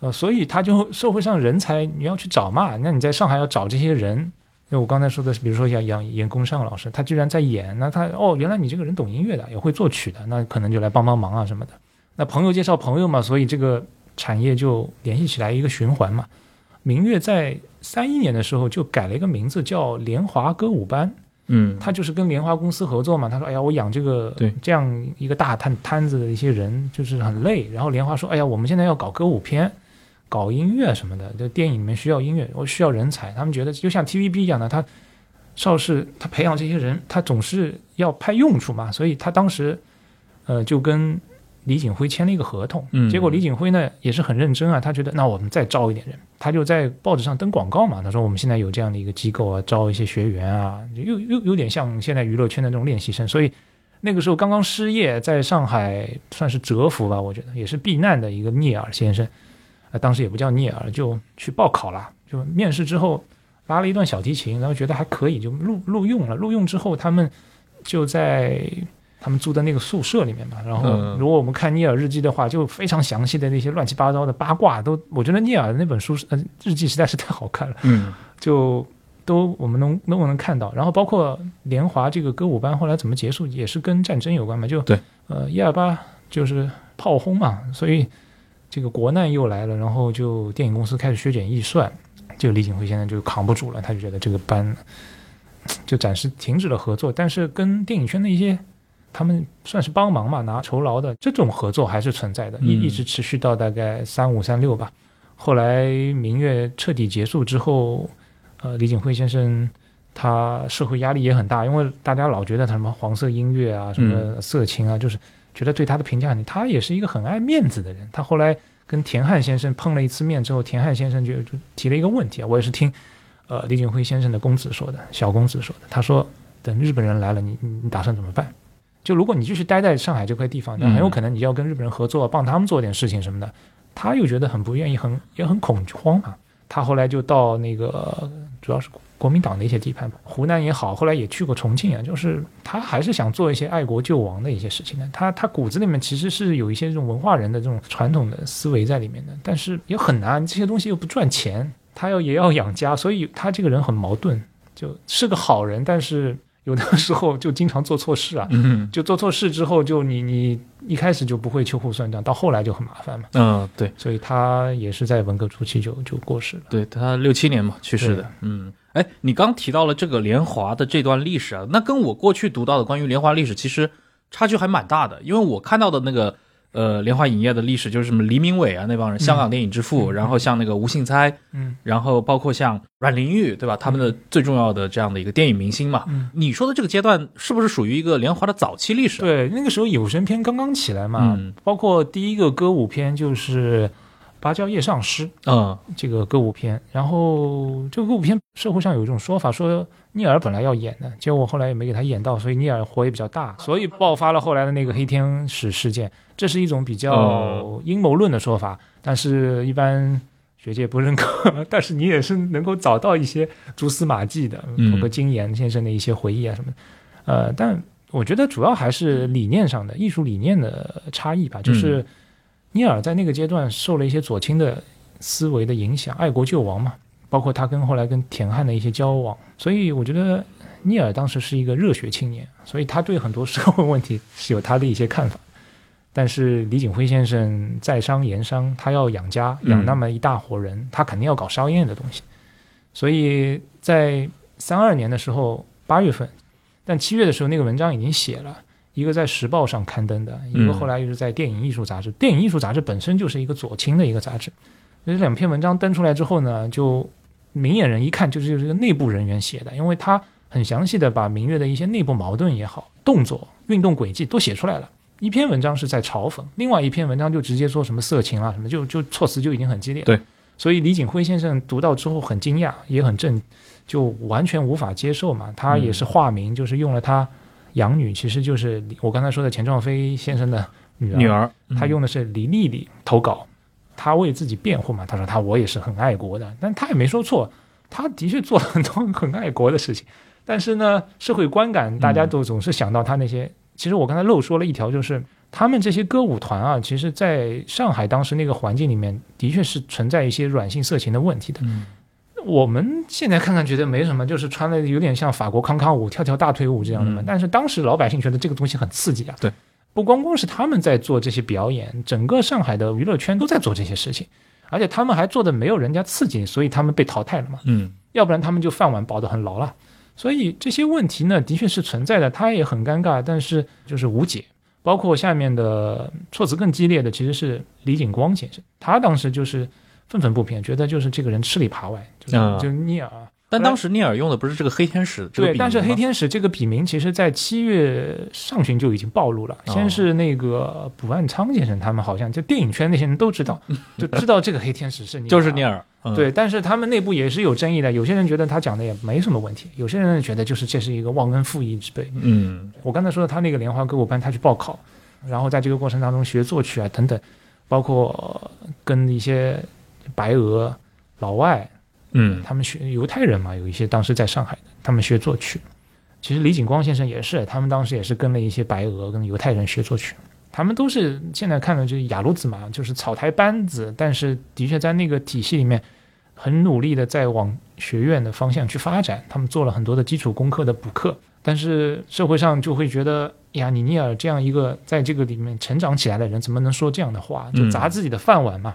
呃，所以他就社会上人才你要去找嘛，那你在上海要找这些人。那我刚才说的是，比如说像杨严公尚老师，他居然在演，那他哦，原来你这个人懂音乐的，也会作曲的，那可能就来帮帮忙啊什么的。那朋友介绍朋友嘛，所以这个产业就联系起来一个循环嘛。明月在三一年的时候就改了一个名字，叫联华歌舞班。嗯，他就是跟联华公司合作嘛。他说：“哎呀，我养这个这样一个大摊摊子的一些人，就是很累。”然后联华说：“哎呀，我们现在要搞歌舞片，搞音乐什么的，这电影里面需要音乐，我需要人才。他们觉得就像 TVB 一样的，他邵氏他培养这些人，他总是要派用处嘛。所以他当时呃就跟李景辉签了一个合同。嗯结果李景辉呢也是很认真啊，他觉得那我们再招一点人，他就在报纸上登广告嘛。他说我们现在有这样的一个机构啊，招一些学员啊，又又有点像现在娱乐圈的那种练习生。所以那个时候刚刚失业，在上海算是蛰伏吧，我觉得也是避难的一个聂耳先生，呃，当时也不叫聂耳，就去报考了。就面试之后拉了一段小提琴，然后觉得还可以，就录录用了。录用之后，他们就在他们住的那个宿舍里面嘛。然后嗯如果我们看聂耳日记的话，就非常详细的那些乱七八糟的八卦都，我觉得聂耳那本书是呃日记实在是太好看了。嗯就都我们能能不能看到。然后包括联华这个歌舞班后来怎么结束，也是跟战争有关嘛。就对，呃，一二八就是炮轰嘛，所以这个国难又来了，然后就电影公司开始削减预算，这个李景辉现在就扛不住了，他就觉得这个班就暂时停止了合作，但是跟电影圈的一些。他们算是帮忙嘛，拿酬劳的这种合作还是存在的，一嗯一直持续到大概三五三六吧。后来明月彻底结束之后，呃，李景辉先生他社会压力也很大，因为大家老觉得他什么黄色音乐啊，什么色情啊，就是觉得对他的评价很。他也是一个很爱面子的人。他后来跟田汉先生碰了一次面之后，田汉先生就就提了一个问题啊，我也是听呃李景辉先生的公子说的，小公子说的。他说，等日本人来了，你你你打算怎么办？就如果你继续待在上海这块地方，那很有可能你要跟日本人合作，帮他们做点事情什么的。他又觉得很不愿意，很也很恐慌嘛。他后来就到那个主要是国民党的一些地盘，湖南也好，后来也去过重庆啊，就是他还是想做一些爱国救亡的一些事情的。他他骨子里面其实是有一些这种文化人的这种传统的思维在里面的，但是也很难，这些东西又不赚钱，他要也要养家，所以他这个人很矛盾，就是个好人，但是有的时候就经常做错事啊。嗯就做错事之后，就你你一开始就不会秋后算账，到后来就很麻烦嘛。嗯，对所以他也是在文革初期就就过世了。对，他六七年嘛去世的。嗯，哎，你刚提到了这个联华的这段历史啊，那跟我过去读到的关于联华历史其实差距还蛮大的，因为我看到的那个呃莲花影业的历史就是什么黎明伟啊那帮人，香港电影之父，嗯然后像那个吴信猜，嗯然后包括像阮玲玉，对吧？他们的最重要的这样的一个电影明星嘛。嗯，你说的这个阶段是不是属于一个莲花的早期历史、啊？，对，那个时候有声片刚刚起来嘛，嗯包括第一个歌舞片就是《芭蕉叶上诗》嗯这个歌舞片，然后这个歌舞片社会上有一种说法说聂耳本来要演的，结果后来也没给他演到，所以聂耳火也比较大，所以爆发了后来的那个黑天使事件。这是一种比较哦阴谋论的说法，但是一般学界不认可。*laughs* 但是你也是能够找到一些蛛丝马迹的，嗯包括金岩先生的一些回忆啊什么的。呃，但我觉得主要还是理念上的艺术理念的差异吧，就是聂耳在那个阶段受了一些左倾的思维的影响，爱国救亡嘛，包括他跟后来跟田汉的一些交往，所以我觉得聂耳当时是一个热血青年，所以他对很多社会问题是有他的一些看法。但是李锦辉先生在商言商，他要养家，养那么一大伙人，他肯定要搞商业的东西。所以在三二年的时候，八月份，但七月的时候，那个文章已经写了，一个在《时报》上刊登的，一个后来又是在《电影艺术》杂志。电影艺术》杂志本身就是一个左倾的一个杂志，这两篇文章登出来之后呢，就明眼人一看就是这个内部人员写的，因为他很详细的把明月的一些内部矛盾也好、动作、运动轨迹都写出来了。一篇文章是在嘲讽，另外一篇文章就直接说什么色情啊什么，就就措辞就已经很激烈。对，所以李锦辉先生读到之后很惊讶，也很震，就完全无法接受嘛。他也是化名，就是用了他养女，其实就是我刚才说的钱壮飞先生的女儿。女儿，他用的是李丽丽投稿，他为自己辩护嘛，他说他我也是很爱国的，但他也没说错，他的确做了很多很爱国的事情，但是呢，社会观感大家都总是想到他那些，其实我刚才漏说了一条，就是他们这些歌舞团啊，其实在上海当时那个环境里面，的确是存在一些软性色情的问题的。嗯我们现在看看觉得没什么，就是穿的有点像法国康康舞、跳跳大腿舞这样的嘛。嗯但是当时老百姓觉得这个东西很刺激啊。对，不光光是他们在做这些表演，整个上海的娱乐圈都在做这些事情，而且他们还做的没有人家刺激，所以他们被淘汰了嘛。嗯要不然他们就饭碗保得很牢了。所以这些问题呢，的确是存在的，他也很尴尬，但是就是无解。包括下面的措辞更激烈的，其实是李景光先生，他当时就是愤愤不平，觉得就是这个人吃里扒外，就是、啊就是聂耳。但当时聂耳用的不是这个黑天使这个对，笔但是黑天使这个笔名，其实在七月上旬就已经暴露了。哦先是那个卜万昌先生，他们好像就电影圈那些人都知道，*laughs* 就知道这个黑天使是就是聂耳，嗯对，但是他们内部也是有争议的。有些人觉得他讲的也没什么问题，有些人觉得就是这是一个忘恩负义之辈。嗯我刚才说的，他那个莲花歌舞班，他去报考，然后在这个过程当中学作曲啊等等，包括呃跟一些白俄、老外，嗯他们学犹太人嘛，有一些当时在上海的，他们学作曲。其实李景光先生也是，他们当时也是跟了一些白俄跟犹太人学作曲。他们都是现在看的就是雅鲁子嘛，就是草台班子，但是的确在那个体系里面很努力的在往学院的方向去发展。他们做了很多的基础功课的补课，但是社会上就会觉得，呀，尼尼尔这样一个在这个里面成长起来的人，怎么能说这样的话，就砸自己的饭碗嘛？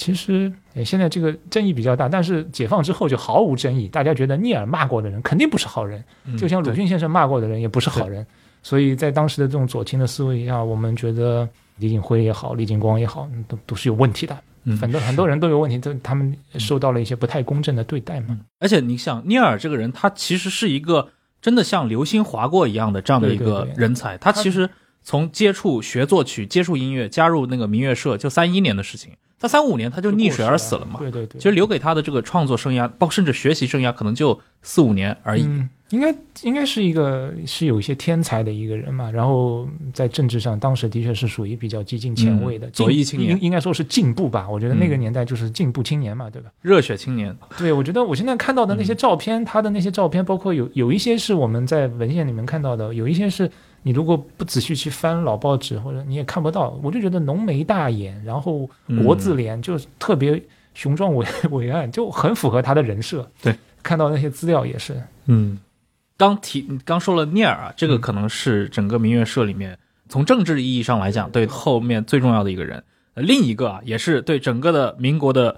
其实，现在这个争议比较大，但是解放之后就毫无争议。大家觉得聂耳骂过的人肯定不是好人，嗯就像鲁迅先生骂过的人也不是好人。所以在当时的这种左倾的思维下，我们觉得李景辉也好，李景光也好，都都是有问题的。嗯很多很多人都有问题，都他们受到了一些不太公正的对待嘛。而且你想，聂耳这个人，他其实是一个真的像流星划过一样的这样的一个对对对人才。他其实从接触学作曲、接触音乐、加入那个民乐社，就三一年的事情。他三五年他就溺水而死了嘛。对对对，其实留给他的这个创作生涯，包括甚至学习生涯，可能就四五年而已。嗯，应该应该是一个是有一些天才的一个人嘛。然后在政治上，当时的确是属于比较激进前卫的、嗯左翼青年应应该说是进步吧。我觉得那个嗯年代就是进步青年嘛，对吧？热血青年，对，我觉得我现在看到的嗯那些照片，他的那些照片，包括有有一些是我们在文献里面看到的，有一些是你如果不仔细去翻老报纸，或者你也看不到。我就觉得浓眉大眼，然后国字脸，就特别雄壮伟伟岸，就很符合他的人设。对，看到那些资料也是。嗯，刚提刚说了聂耳啊，这个嗯可能是整个民乐社里面从政治意义上来讲，对后面最重要的一个人。呃另一个啊，也是对整个的民国的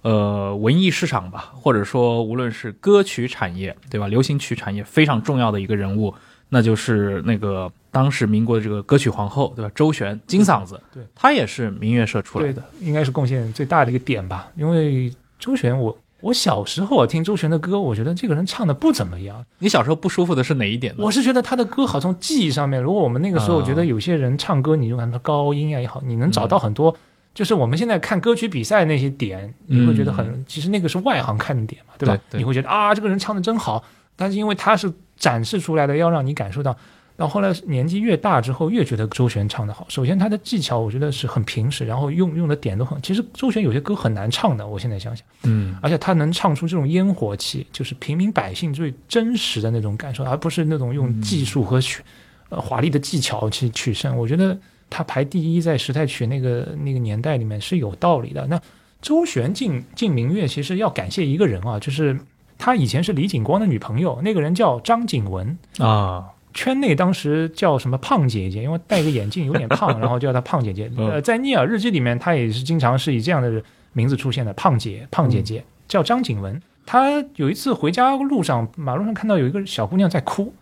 呃文艺市场吧，或者说无论是歌曲产业，对吧，流行曲产业非常重要的一个人物，那就是那个当时民国的这个歌曲皇后，对吧？周璇，金嗓子，对，她也是民乐社出来的，，应该是贡献最大的一个点吧。因为周璇我，我小时候啊听周璇的歌，我觉得这个人唱的不怎么样。你小时候不舒服的是哪一点呢？我是觉得他的歌好，从记忆上面，如果我们那个时候啊觉得有些人唱歌，你就看他高音啊也好，你能找到很多，就是我们现在看歌曲比赛那些点，你会觉得很，其实那个是外行看的点嘛，对吧？对对你会觉得啊，这个人唱的真好，但是因为他是展示出来的，要让你感受到。到后来年纪越大之后，越觉得周璇唱的好。首先他的技巧，我觉得是很平实，然后用用的点都很。其实周璇有些歌很难唱的，我现在想想。嗯而且他能唱出这种烟火气，就是平民百姓最真实的那种感受，而不是那种用技术和曲、呃华丽的技巧去取胜。我觉得他排第一在时代曲那个那个年代里面是有道理的。那周璇进进明月，其实要感谢一个人啊，就是他以前是李景光的女朋友，那个人叫张景文。啊，圈内当时叫什么胖姐姐，因为戴个眼镜有点胖，*laughs* 然后叫她胖姐姐。嗯呃，在聂耳日记里面，她也是经常是以这样的名字出现的，胖姐、胖姐姐，叫张景文。她有一次回家路上，马路上看到有一个小姑娘在哭，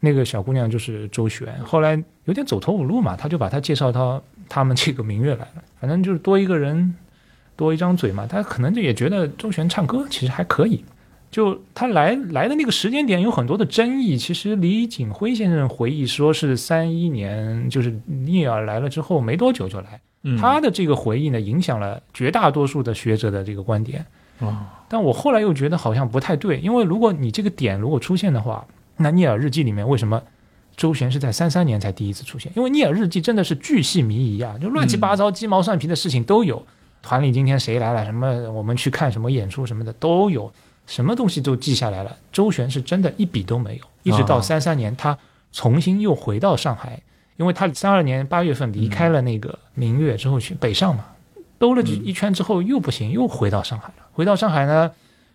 那个小姑娘就是周璇。后来有点走投无路嘛，他就把她介绍到他们这个明月来了。反正就是多一个人，多一张嘴嘛。他可能就也觉得周璇唱歌其实还可以。就他来来的那个时间点有很多的争议。其实李景辉先生回忆说是三一年，就是聂耳来了之后没多久就来。嗯他的这个回忆呢，影响了绝大多数的学者的这个观点。啊但我后来又觉得好像不太对，因为如果你这个点如果出现的话，那聂耳日记里面为什么周旋是在三三年才第一次出现？因为聂耳日记真的是巨细靡遗啊，就乱七八糟、鸡毛蒜皮的事情都有。团里今天谁来了，什么我们去看什么演出什么的都有，什么东西都记下来了。周旋是真的一笔都没有，一直到啊三三年他重新又回到上海，因为他三二年八月份离开了那个明月之后去北上嘛，兜了一圈之后又不行，又回到上海了。回到上海呢，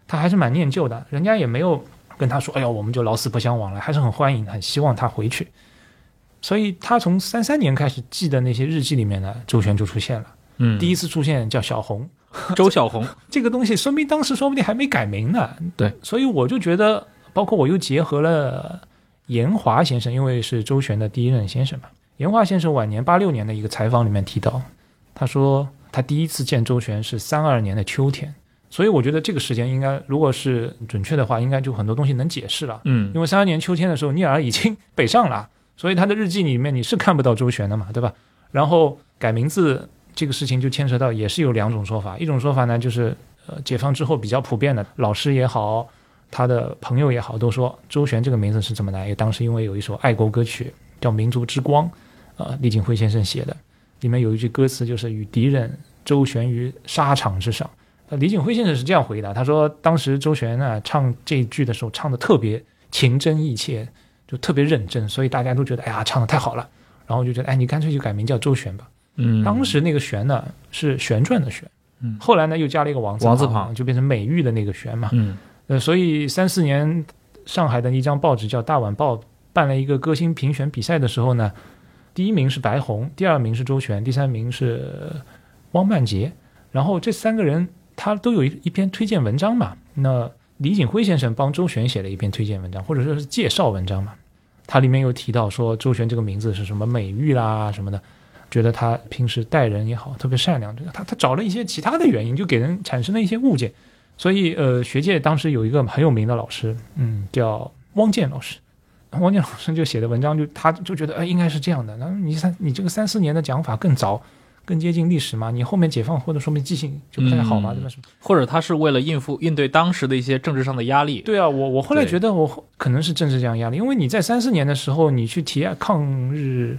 他还是蛮念旧的，人家也没有跟他说：“哎呀，我们就老死不相往来。”还是很欢迎，很希望他回去。所以他从三三年开始记的那些日记里面呢，周旋就出现了。嗯，第一次出现叫小红，*laughs* 周小红，这个东西说明当时说不定还没改名呢。对，所以我就觉得，包括我又结合了严华先生，因为是周璇的第一任先生嘛。严华先生晚年八六年的一个采访里面提到，他说他第一次见周璇是三二年的秋天，所以我觉得这个时间应该如果是准确的话，应该就很多东西能解释了。嗯因为三二年秋天的时候，聂耳已经北上了，所以他的日记里面你是看不到周旋的嘛，对吧？然后改名字这个事情就牵扯到，也是有两种说法。一种说法呢，就是呃，解放之后比较普遍的，老师也好，他的朋友也好，都说周旋这个名字是怎么来？当时因为有一首爱国歌曲叫《民族之光》，呃，李景辉先生写的，里面有一句歌词就是“与敌人周旋于沙场之上”。李景辉先生是这样回答，他说当时周旋呢唱这一句的时候唱的特别情真意切，就特别认真，所以大家都觉得哎呀唱的太好了，然后就觉得哎你干脆就改名叫周旋吧。嗯，当时那个旋呢是旋转的旋，嗯后来呢又加了一个王字王字旁就变成美玉的那个旋嘛。嗯呃，所以三四年上海的一张报纸叫《大晚报》办了一个歌星评选比赛的时候呢，第一名是白虹，第二名是周璇，第三名是汪曼杰。然后这三个人他都有一一篇推荐文章嘛。那李景辉先生帮周璇写了一篇推荐文章，或者说是介绍文章嘛。他里面有提到说周璇这个名字是什么美玉啦什么的，觉得他平时待人也好，特别善良。这个他他找了一些其他的原因，就给人产生了一些误解。所以呃，学界当时有一个很有名的老师，嗯，叫汪建老师。汪建老师就写的文章就他就觉得哎应该是这样的，那你三你这个三四年的讲法更早，更接近历史嘛，你后面解放或者说明记性就不太好嘛，嗯对吧？或者他是为了应付应对当时的一些政治上的压力。对啊，我我后来觉得我可能是政治这样压力，因为你在三四年的时候，你去提抗日，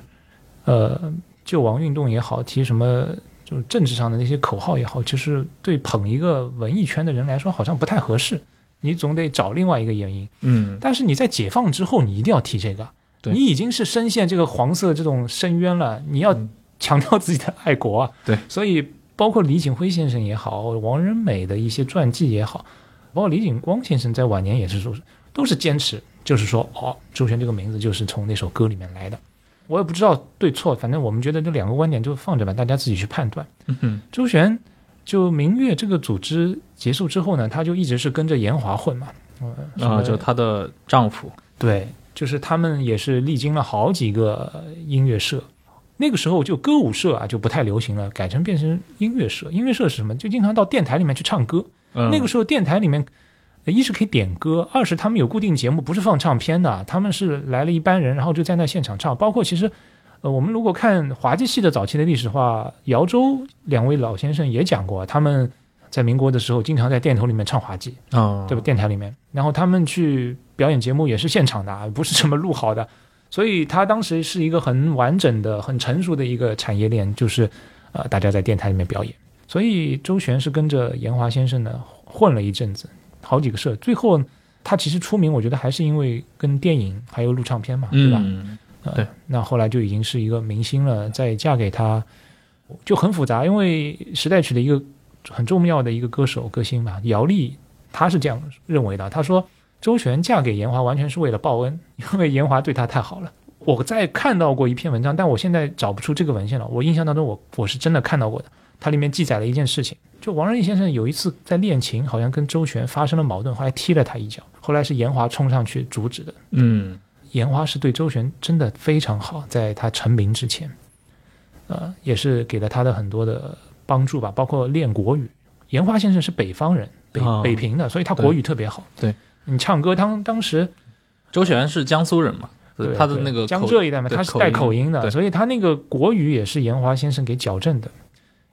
呃，救亡运动也好，提什么就是政治上的那些口号也好，就是对捧一个文艺圈的人来说好像不太合适，你总得找另外一个原因。嗯但是你在解放之后，你一定要提这个，对你已经是深陷这个黄色这种深渊了，你要嗯强调自己的爱国啊。对，所以包括李景辉先生也好，王仁美的一些传记也好，包括李景光先生在晚年也是说，都是坚持，就是说，哦，周璇这个名字就是从那首歌里面来的。我也不知道对错，反正我们觉得这两个观点就放着吧，大家自己去判断。嗯周璇就明月这个组织结束之后呢，他就一直是跟着严华混嘛，啊，么就她的丈夫。对，就是他们也是历经了好几个音乐社。那个时候就歌舞社啊就不太流行了，改成变成音乐社。音乐社是什么？就经常到电台里面去唱歌。嗯、那个时候电台里面，呃一是可以点歌，二是他们有固定节目，不是放唱片的，他们是来了一班人，然后就在那现场唱。包括其实，呃，我们如果看滑稽戏的早期的历史的话，姚州两位老先生也讲过，他们在民国的时候经常在店头里面唱滑稽。啊，对吧？电台里面，然后他们去表演节目也是现场的啊，不是什么录好的，所以他当时是一个很完整的、很成熟的一个产业链，就是呃，大家在电台里面表演。所以周璇是跟着严华先生呢混了一阵子，好几个社，最后他其实出名，我觉得还是因为跟电影还有录唱片嘛，对吧？嗯呃对，那后来就已经是一个明星了，再嫁给他就很复杂，因为时代曲的一个很重要的一个歌手歌星嘛，姚丽她是这样认为的，她说周璇嫁给严华完全是为了报恩，因为严华对她太好了。我在看到过一篇文章，但我现在找不出这个文献了。我印象当中我，我是真的看到过的，它里面记载了一件事情，就王仁义先生有一次在练琴，好像跟周璇发生了矛盾，后来踢了他一脚，后来是严华冲上去阻止的。嗯严华是对周璇真的非常好，在他成名之前，呃，也是给了他的很多的帮助吧，包括练国语。严华先生是北方人，北、哦北平的，所以他国语特别好。对你唱歌当当时周璇是江苏人嘛，对他的那个江浙一带嘛，他是带口音的，对所以他那个国语也是严华先生给矫正的。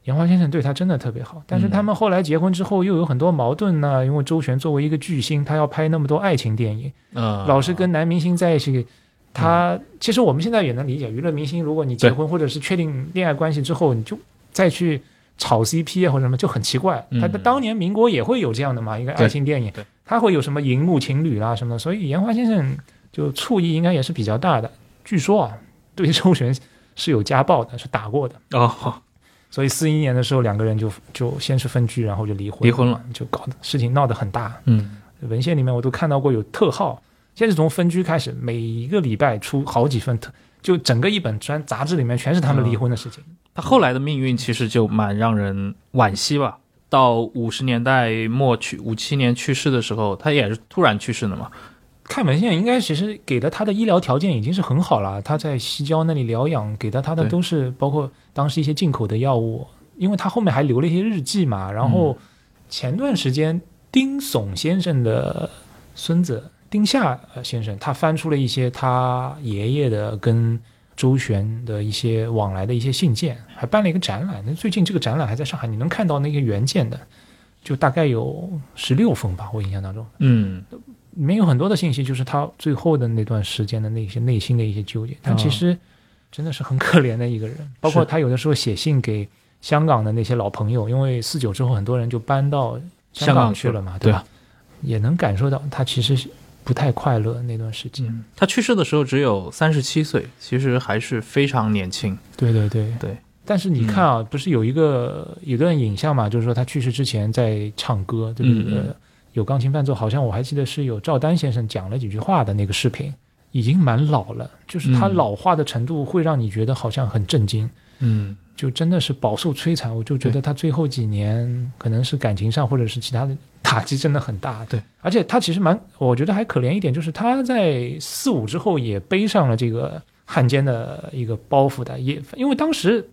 严华先生对他真的特别好，但是嗯。他们后来结婚之后又有很多矛盾呢，因为周璇作为一个巨星，他要拍那么多爱情电影，嗯老是跟男明星在一起，他其实我们现在也能理解，娱乐明星如果你结婚或者是确定恋爱关系之后，你就再去炒 CP 啊或者什么就很奇怪。嗯。他他当年民国也会有这样的嘛，一个爱情电影他会有什么荧幕情侣啦什么的，所以严华先生就醋意应该也是比较大的。据说啊，对周璇是有家暴的，是打过的。哦，所以四一年的时候，两个人就就先是分居，然后就离婚，离婚了，就搞得事情闹得很大。嗯文献里面我都看到过有特号，先是从分居开始，每一个礼拜出好几份特，就整个一本专杂志里面全是他们离婚的事情。他后来的命运其实就蛮让人惋惜吧。到五十年代末去五七年去世的时候，他也是突然去世的嘛。开门县应该其实给的他的医疗条件已经是很好了，他在西郊那里疗养，给的他的都是包括当时一些进口的药物，因为他后面还留了一些日记嘛。然后前段时间丁悚先生的孙子丁夏呃先生，他翻出了一些他爷爷的跟周旋的一些往来的一些信件，还办了一个展览。那最近这个展览还在上海，你能看到那个原件的，就大概有十六封吧，我印象当中。嗯里面有很多的信息，就是他最后的那段时间的那些内心的一些纠结。他其实真的是很可怜的一个人，包括他有的时候写信给香港的那些老朋友，因为四九之后很多人就搬到香香港去了嘛，对吧？也能感受到他其实不太快乐那段时间。嗯，他去世的时候只有三十七岁，其实还是非常年轻。对对对对。但是你看啊，不是有一个有段影像嘛，就是说他去世之前在唱歌，对不对？有钢琴伴奏，好像我还记得是有赵丹先生讲了几句话的那个视频，已经蛮老了，就是他嗯老化的程度会让你觉得好像很震惊，嗯就真的是饱受摧残。我就觉得他最后几年可能是感情上或者是其他的打击真的很大。对，而且他其实蛮，我觉得还可怜一点，就是他在四五之后也背上了这个汉奸的一个包袱的，也因为当时。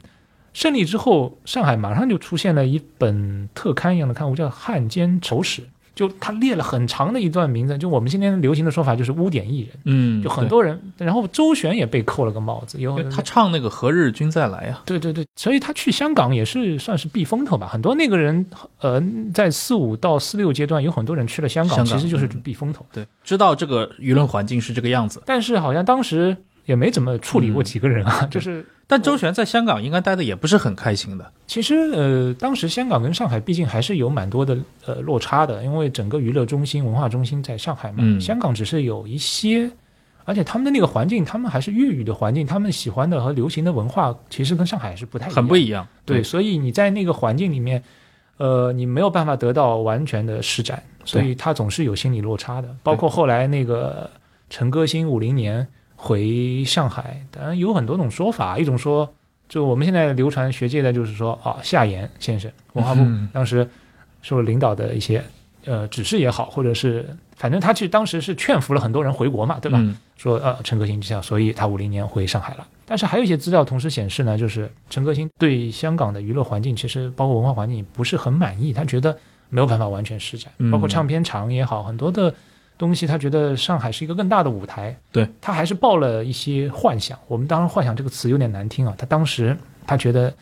胜利之后，上海马上就出现了一本特刊一样的刊物，叫《汉奸丑史》，就他列了很长的一段名字，就我们今天流行的说法就是污点艺人，嗯，就很多人，然后周旋也被扣了个帽子，有对他唱那个《何日君再来》啊，对对对，所以他去香港也是算是避风头吧。很多那个人，呃，在四五到四六阶段，有很多人去了香港，香港其实就是嗯避风头。对，知道这个舆论环境是这个样子。但是好像当时也没怎么处理过几个人啊，*laughs* 就是但周旋在香港应该待的也不是很开心的。其实呃，当时香港跟上海毕竟还是有蛮多的呃落差的，因为整个娱乐中心、文化中心在上海嘛，嗯香港只是有一些。而且他们的那个环境，他们还是粤语的环境，他们喜欢的和流行的文化，其实跟上海是不太一样很不一样。对，所以你在那个环境里面，呃，你没有办法得到完全的施展，所以他总是有心理落差的。包括后来那个陈歌辛五零年回上海，当然有很多种说法，一种说就我们现在流传学界的就是说啊，夏言先生，文化部嗯。当时受领导的一些呃指示也好，或者是反正他去当时是劝服了很多人回国嘛，对吧？嗯。说呃陈可辛这样，所以他五零年回上海了。但是还有一些资料同时显示呢，就是陈可辛对香港的娱乐环境，其实包括文化环境不是很满意，他觉得没有办法完全施展，嗯。包括唱片厂也好，很多的东西，他觉得上海是一个更大的舞台。对他还是抱了一些幻想。我们当然幻想这个词有点难听啊，他当时他觉得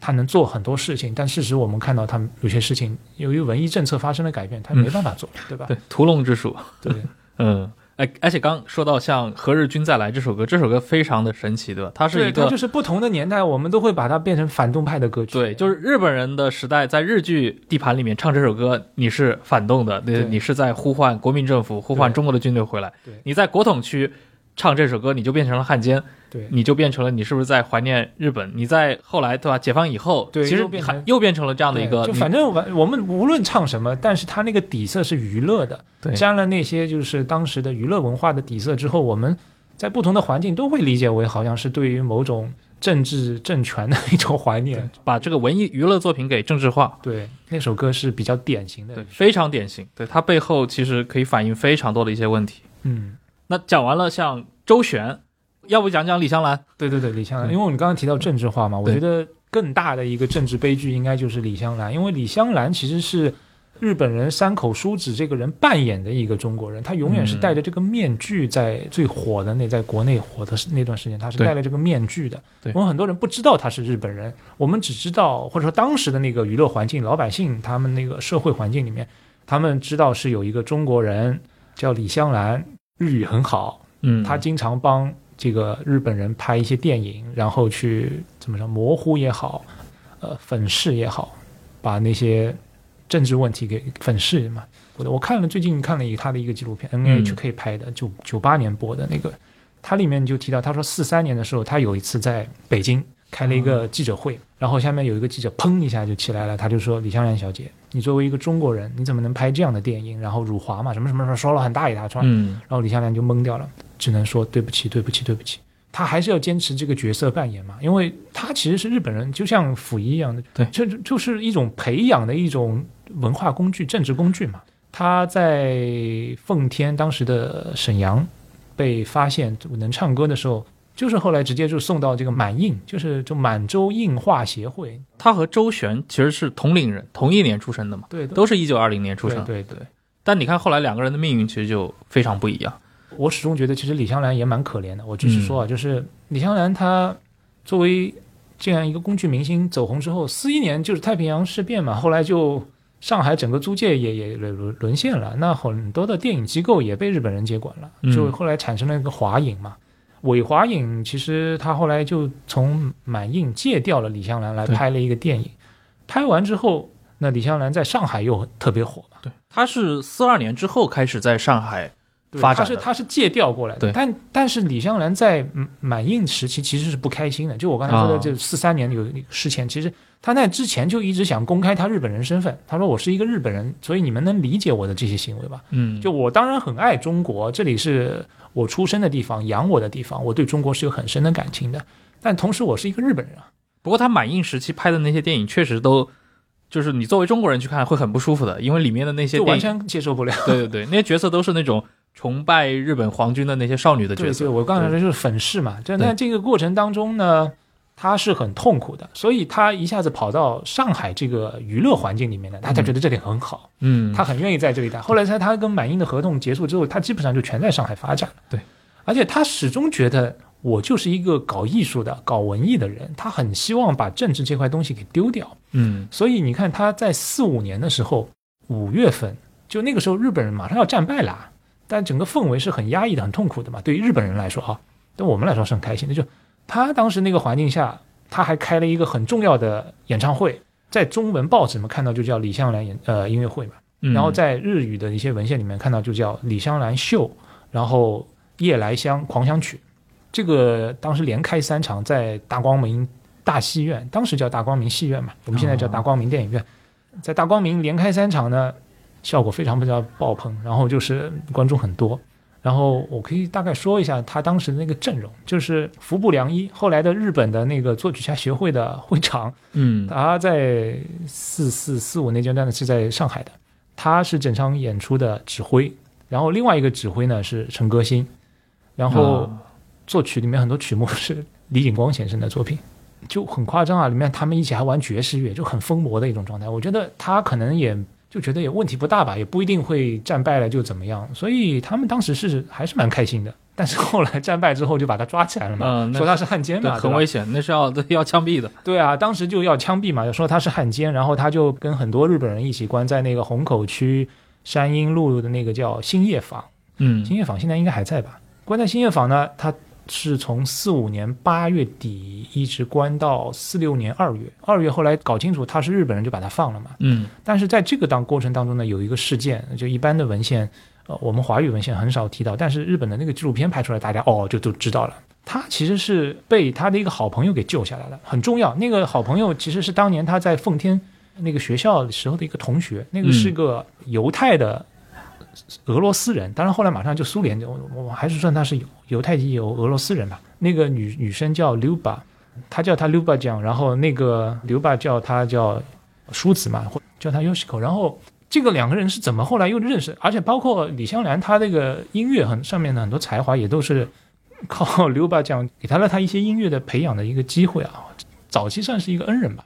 他能做很多事情，但事实我们看到他有些事情由于文艺政策发生了改变，他没办法做，对吧？对，屠龙之术。对 *laughs* 嗯，哎，而且刚说到像《何日君再来》这首歌，这首歌非常的神奇，对吧？它是，一个它就是不同的年代，我们都会把它变成反动派的歌曲。对，就是日本人的时代，在日剧地盘里面唱这首歌，你是反动的，对，你是在呼唤国民政府，呼唤中国的军队回来对。你在国统区唱这首歌，你就变成了汉奸，对你就变成了你是不是在怀念日本？你在后来对吧？解放以后，对其实又变成还又变成了这样的一个，就反正我我们无论唱什么，但是它那个底色是娱乐的，对沾了那些就是当时的娱乐文化的底色之后，我们在不同的环境都会理解为好像是对于某种政治政权的一种怀念。把这个文艺娱乐作品给政治化。对，那首歌是比较典型的对，。非常典型。对它背后其实可以反映非常多的一些问题。嗯，那讲完了像周旋，要不讲讲李香兰？对对对，李香兰，因为我们刚刚提到政治化嘛，我觉得更大的一个政治悲剧应该就是李香兰，因为李香兰其实是日本人山口淑子这个人扮演的一个中国人，他永远是嗯。戴着这个面具，在最火的那在国内火的那段时间，他是戴了这个面具的。我们很多人不知道他是日本人，我们只知道或者说当时的那个娱乐环境，老百姓他们那个社会环境里面，他们知道是有一个中国人叫李香兰，日语很好，嗯。他经常帮这个日本人拍一些电影，然后去怎么说模糊也好，呃粉饰也好，把那些政治问题给粉饰嘛。我我看了最近看了一个他的一个纪录片，NHK 拍的，九九八年播的那个，他里面就提到，他说四三年的时候，他有一次在北京开了一个记者会，然后下面有一个记者砰一下就起来了，他就说李香兰小姐，你作为一个中国人，你怎么能拍这样的电影？然后辱华嘛，什么什么什么，说了很大一大串。嗯然后李香兰就懵掉了，只能说对不起，对不起，对不起。他还是要坚持这个角色扮演嘛，因为他其实是日本人，就像溥仪一样的，对这就是一种培养的一种文化工具、政治工具嘛。他在奉天当时的沈阳被发现能唱歌的时候，就是后来直接就送到这个满印，就是就满洲印画协会，他和周璇其实是同龄人，同一年出生的嘛，对，都是一九二零年出生。对对对。但你看后来两个人的命运其实就非常不一样。我始终觉得，其实李香兰也蛮可怜的。我继续说啊，就是李香兰她作为这样一个工具明星走红之后，四一年就是太平洋事变嘛，后来就上海整个租界也也沦沦陷了，那很多的电影机构也被日本人接管了，就后来产生了一个华影嘛。伪华影其实他后来就从满印借调了李香兰来拍了一个电影，拍完之后，那李香兰在上海又特别火嘛。对，他是四二年之后开始在上海。发展他是他是借调过来的，但但是李香兰在满印时期其实是不开心的。就我刚才说的，就四三年有事前，其实他在之前就一直想公开他日本人身份。他说我是一个日本人，所以你们能理解我的这些行为吧？嗯，就我当然很爱中国，这里是我出生的地方，养我的地方，我对中国是有很深的感情的。但同时我是一个日本人啊。不过他满印时期拍的那些电影确实都，就是你作为中国人去看会很不舒服的，因为里面的那些完全接受不了。对对对，那些角色都是那种。崇拜日本皇军的那些少女的角色，对，我刚才说就是粉饰嘛。就在这个过程当中呢，他是很痛苦的，所以他一下子跑到上海这个娱乐环境里面呢，他他觉得这里很好，嗯，他很愿意在这里待。后来在他跟满印的合同结束之后，他基本上就全在上海发展了。对，而且他始终觉得我就是一个搞艺术的、搞文艺的人，他很希望把政治这块东西给丢掉。嗯，所以你看他在四五年的时候，五月份，就那个时候日本人马上要战败了。但整个氛围是很压抑的、很痛苦的嘛。对于日本人来说啊，对我们来说是很开心的。就他当时那个环境下，他还开了一个很重要的演唱会，在中文报纸里面看到就叫李香兰演呃音乐会嘛。然后在日语的一些文献里面看到就叫李香兰秀，然后夜来香狂想曲。这个当时连开三场，在大光明大戏院，当时叫大光明戏院嘛，我们现在叫大光明电影院，在大光明连开三场呢。效果非常非常爆棚，然后就是观众很多，然后我可以大概说一下他当时的那个阵容，就是服部良一，后来的日本的那个作曲家协会的会长，嗯，他在四四四五那阶段呢是在上海的，他是整场演出的指挥，然后另外一个指挥呢是陈歌辛，然后作曲里面很多曲目是李景光先生的作品，就很夸张啊，里面他们一起还玩爵士乐，就很疯魔的一种状态，我觉得他可能也。就觉得也问题不大吧，也不一定会战败了就怎么样，所以他们当时是还是蛮开心的。但是后来战败之后就把他抓起来了嘛，说他是汉奸嘛，很危险，那是要 *laughs* 要枪毙的。对啊，当时就要枪毙嘛，说他是汉奸，然后他就跟很多日本人一起关在那个虹口区山阴路的那个叫兴业坊，嗯，兴业坊现在应该还在吧？关在兴业坊呢，他。是从四五年八月底一直关到四六年二月，二月后来搞清楚他是日本人，就把他放了嘛。嗯，但是在这个当过程当中呢，有一个事件，就一般的文献，呃，我们华语文献很少提到，但是日本的那个纪录片拍出来，大家哦就都知道了。他其实是被他的一个好朋友给救下来了，很重要。那个好朋友其实是当年他在奉天那个学校时候的一个同学，那个是个犹太的。俄罗斯人，当然后来马上就苏联，我我还是算他是犹犹太籍有俄罗斯人吧。那个女女生叫刘巴，她叫他刘巴酱，然后那个刘巴叫她叫舒子嘛，或叫她 Yoshiko。然后这个两个人是怎么后来又认识？而且包括李香兰，她那个音乐很上面的很多才华也都是靠刘巴酱给她了她一些音乐的培养的一个机会啊。早期算是一个恩人吧，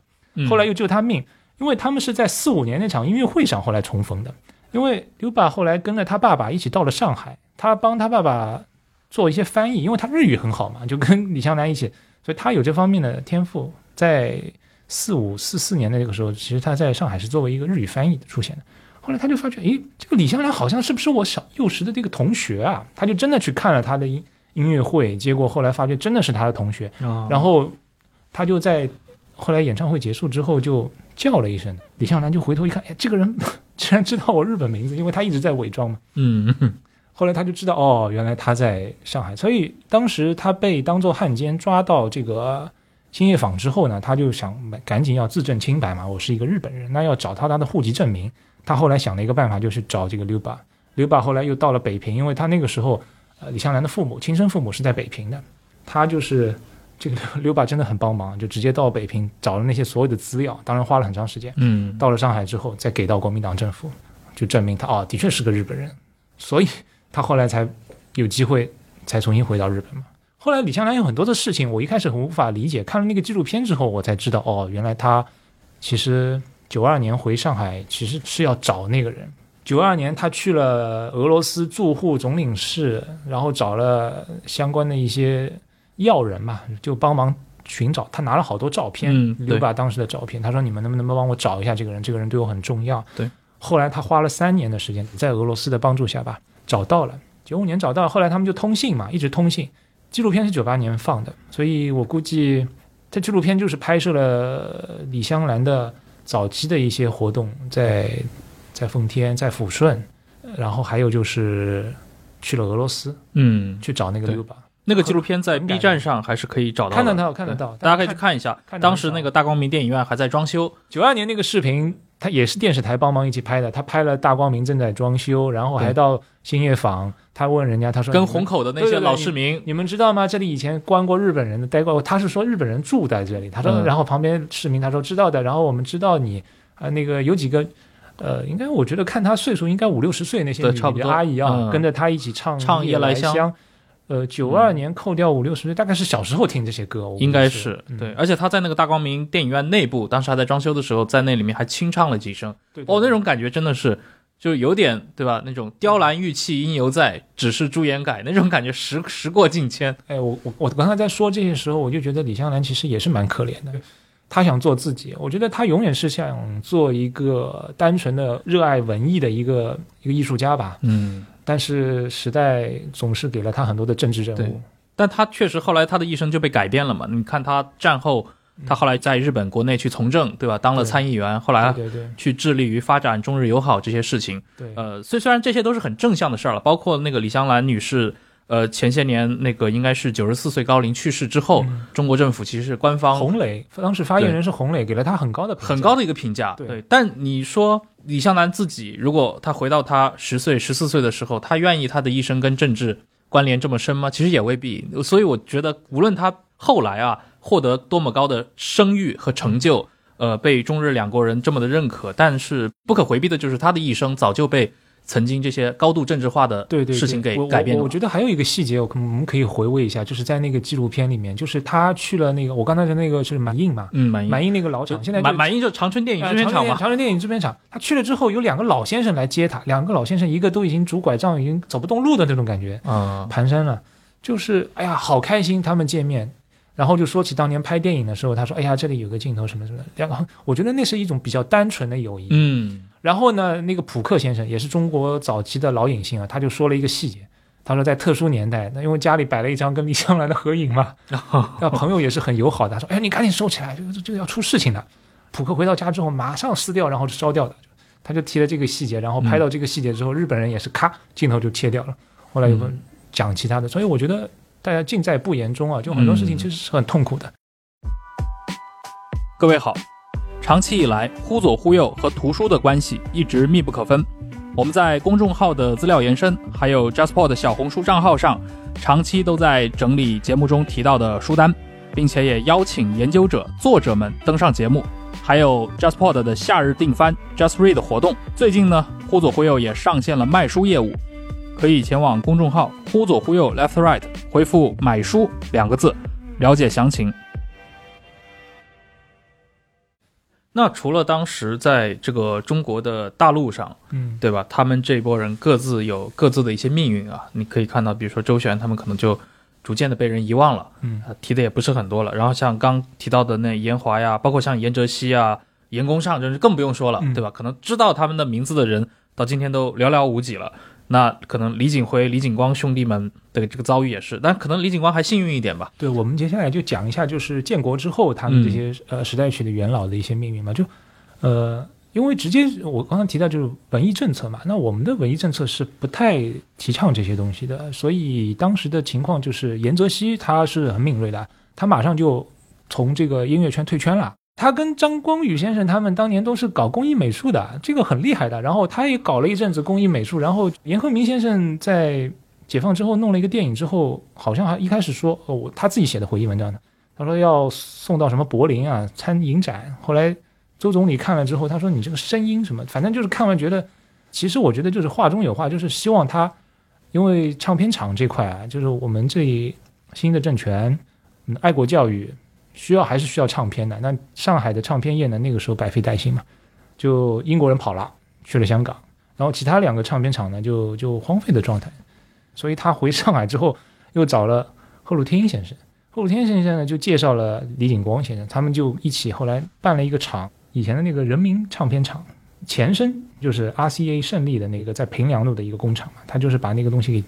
后来又救她命，因为他们是在四五年那场音乐会上后来重逢的。因为刘爸后来跟着他爸爸一起到了上海，他帮他爸爸做一些翻译，因为他日语很好嘛，就跟李香兰一起，所以他有这方面的天赋。在四五四四年的那个时候，其实他在上海是作为一个日语翻译出现的。后来他就发觉，诶，这个李香兰好像是不是我小幼时的这个同学啊？他就真的去看了他的音音乐会，结果后来发觉真的是他的同学。然后他就在后来演唱会结束之后就叫了一声，李向南就回头一看，哎，这个人。*laughs* 竟然知道我日本名字，因为他一直在伪装嘛。嗯，*laughs* 后来他就知道哦，原来他在上海。所以当时他被当做汉奸抓到这个兴业坊之后呢，他就想赶紧要自证清白嘛，我是一个日本人，那要找他他的户籍证明。他后来想了一个办法，就是找这个刘爸。刘爸后来又到了北平，因为他那个时候，呃，李香兰的父母亲生父母是在北平的，他就是。这个刘爸真的很帮忙，就直接到北平找了那些所有的资料，当然花了很长时间。嗯，到了上海之后，再给到国民党政府，就证明他哦的确是个日本人，所以他后来才有机会才重新回到日本嘛。后来李香兰有很多的事情，我一开始很无法理解，看了那个纪录片之后，我才知道哦，原来他其实九二年回上海其实是要找那个人。九二年他去了俄罗斯驻沪总领事，然后找了相关的一些要人嘛，就帮忙寻找。他拿了好多照片，嗯对留把当时的照片。他说：“你们能不能帮我找一下这个人？这个人对我很重要。”对。后来他花了三年的时间，在俄罗斯的帮助下吧，找到了。九五年找到，后来他们就通信嘛，一直通信。纪录片是九八年放的，所以我估计这纪录片就是拍摄了李香兰的早期的一些活动，在在奉天，在抚顺，然后还有就是去了俄罗斯嗯，去找那个对 Luba。那个纪录片在 B 站上还是可以找到的，看得到看得到大家可以去看看一下。当时那个大光明电影院还在装修，九二年那个视频，他也是电视台帮忙一起拍的。他拍了大光明正在装修，然后还到兴业坊，他问人家，他说跟虹口的那些老市民，你们知道吗？这里以前关过日本人的，待过。他是说日本人住在这里。他说，嗯然后旁边市民他说知道的。然后我们知道你啊、那个有几个，呃，应该我觉得看他岁数应该五六十岁那些女对差不多阿姨啊，嗯跟着他一起唱唱夜来来香嗯呃，九二年扣掉五六十岁，大概是小时候听这些歌，我应该是对。而且他在那个大光明电影院内部，当时还在装修的时候，在那里面还清唱了几声。对对哦，那种感觉真的是，就有点对吧？那种雕栏玉砌应犹在，只是朱颜改那种感觉时 *laughs* 时过境迁。哎，我我我刚才在说这些时候，我就觉得李香兰其实也是蛮可怜的。她想做自己，我觉得她永远是想做一个单纯的热爱文艺的一个一个艺术家吧。嗯，但是时代总是给了他很多的政治任务。但他确实后来他的一生就被改变了嘛。你看他战后，他后来在日本国内去从政，对吧？当了参议员，后来对对对去致力于发展中日友好这些事情。对，呃，虽虽然这些都是很正向的事儿了，包括那个李香兰女士，呃，前些年那个应该是九十四岁高龄去世之后，嗯中国政府其实是官方洪磊当时发言人是洪磊，给了他很高的评价很高的一个评价。对但你说李香兰自己，如果他回到他十岁、十四岁的时候，他愿意他的一生跟政治关联这么深吗？其实也未必。所以我觉得，无论他后来啊获得多么高的声誉和成就，呃，被中日两国人这么的认可，但是不可回避的就是他的一生早就被曾经这些高度政治化的对对对。事情给改变了我我。觉得还有一个细节，我可我们可以回味一下，就是在那个纪录片里面，就是他去了那个我刚才的那个是满印嘛，嗯，满印。满印那个老厂，现在满满印就长春电影呃制片厂嘛，长春电长春电影制片厂，他去了之后，有两个老先生来接他，两个老先生，一个都已经拄拐杖，已经走不动路的那种感觉，嗯，蹒跚了，就是哎呀，好开心，他们见面，然后就说起当年拍电影的时候，他说，哎呀，这里有个镜头什么什么。的，两个，我觉得那是一种比较单纯的友谊。嗯，然后呢，那个普克先生也是中国早期的老影星啊，他就说了一个细节，他说在特殊年代，那因为家里摆了一张跟李香兰的合影嘛，*laughs* 那朋友也是很友好的，他说：“哎，你赶紧收起来，这个这个要出事情的。”普克回到家之后马上撕掉，然后就烧掉的。他就提了这个细节，然后拍到这个细节之后，日本人也是咔镜头就切掉了。后来有个嗯讲其他的，所以我觉得大家尽在不言中啊，就很多事情嗯其实是很痛苦的。各位好，长期以来，忽左忽右和图书的关系一直密不可分。我们在公众号的资料延伸，还有 JustPod 的小红书账号上，长期都在整理节目中提到的书单，并且也邀请研究者、作者们登上节目。还有 JustPod 的夏日订番 Just Read 活动，最近呢，忽左忽右也上线了卖书业务，可以前往公众号“忽左忽右 Left Right” 回复“买书”两个字，了解详情。那除了当时在这个中国的大陆上，嗯，对吧？他们这一波人各自有各自的一些命运啊。你可以看到，比如说周旋，他们可能就逐渐的被人遗忘了，嗯呃提的也不是很多了。然后像刚提到的那严华呀，包括像严哲熙啊、严公上，真是更不用说了，嗯对吧？可能知道他们的名字的人，到今天都寥寥无几了。那可能李景辉、李景光兄弟们的这个遭遇也是，但可能李景光还幸运一点吧。对，我们接下来就讲一下，就是建国之后他们这些、嗯呃时代曲的元老的一些命运嘛。就呃，因为直接我刚才提到就是文艺政策嘛，那我们的文艺政策是不太提倡这些东西的，所以当时的情况就是严泽熙他是很敏锐的，他马上就从这个音乐圈退圈了。他跟张光宇先生他们当年都是搞工艺美术的，这个很厉害的。然后他也搞了一阵子工艺美术，然后严鹤鸣先生在解放之后弄了一个电影之后，好像还一开始说哦，他自己写的回忆文章呢，他说要送到什么柏林啊参影展。后来周总理看了之后，他说你这个声音什么，反正就是看完觉得其实我觉得就是话中有话，就是希望他，因为唱片厂这块啊，就是我们这一新的政权，嗯，爱国教育需要还是需要唱片的。那上海的唱片业呢，那个时候百废待兴嘛，就英国人跑了去了香港，然后其他两个唱片厂呢就就荒废的状态，所以他回上海之后又找了贺鲁天先生，贺鲁天先生呢就介绍了李景光先生，他们就一起后来办了一个厂，以前的那个人民唱片厂。前身就是 RCA 胜利的那个在平凉路的一个工厂嘛，他就是把那个东西给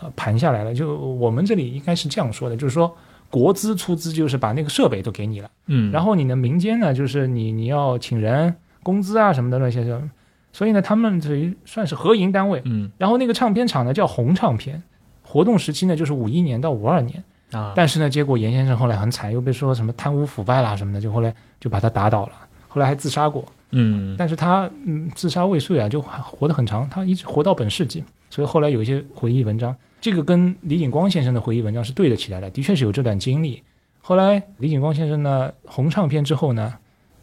呃盘下来了。就我们这里应该是这样说的，就是说国资出资就是把那个设备都给你了，嗯，然后你的民间呢，就是你你要请人工资啊什么的那些什么，所以呢他们属于算是合营单位。嗯。然后那个唱片厂呢叫红唱片，活动时期呢就是五一年到五二年。啊，但是呢，结果严先生后来很惨，又被说什么贪污腐败啦什么的，就后来就把他打倒了，后来还自杀过。嗯。但是他嗯自杀未遂啊，就活得很长，他一直活到本世纪，所以后来有一些回忆文章，这个跟李景光先生的回忆文章是对得起来的，的确是有这段经历。后来李景光先生呢，红唱片之后呢，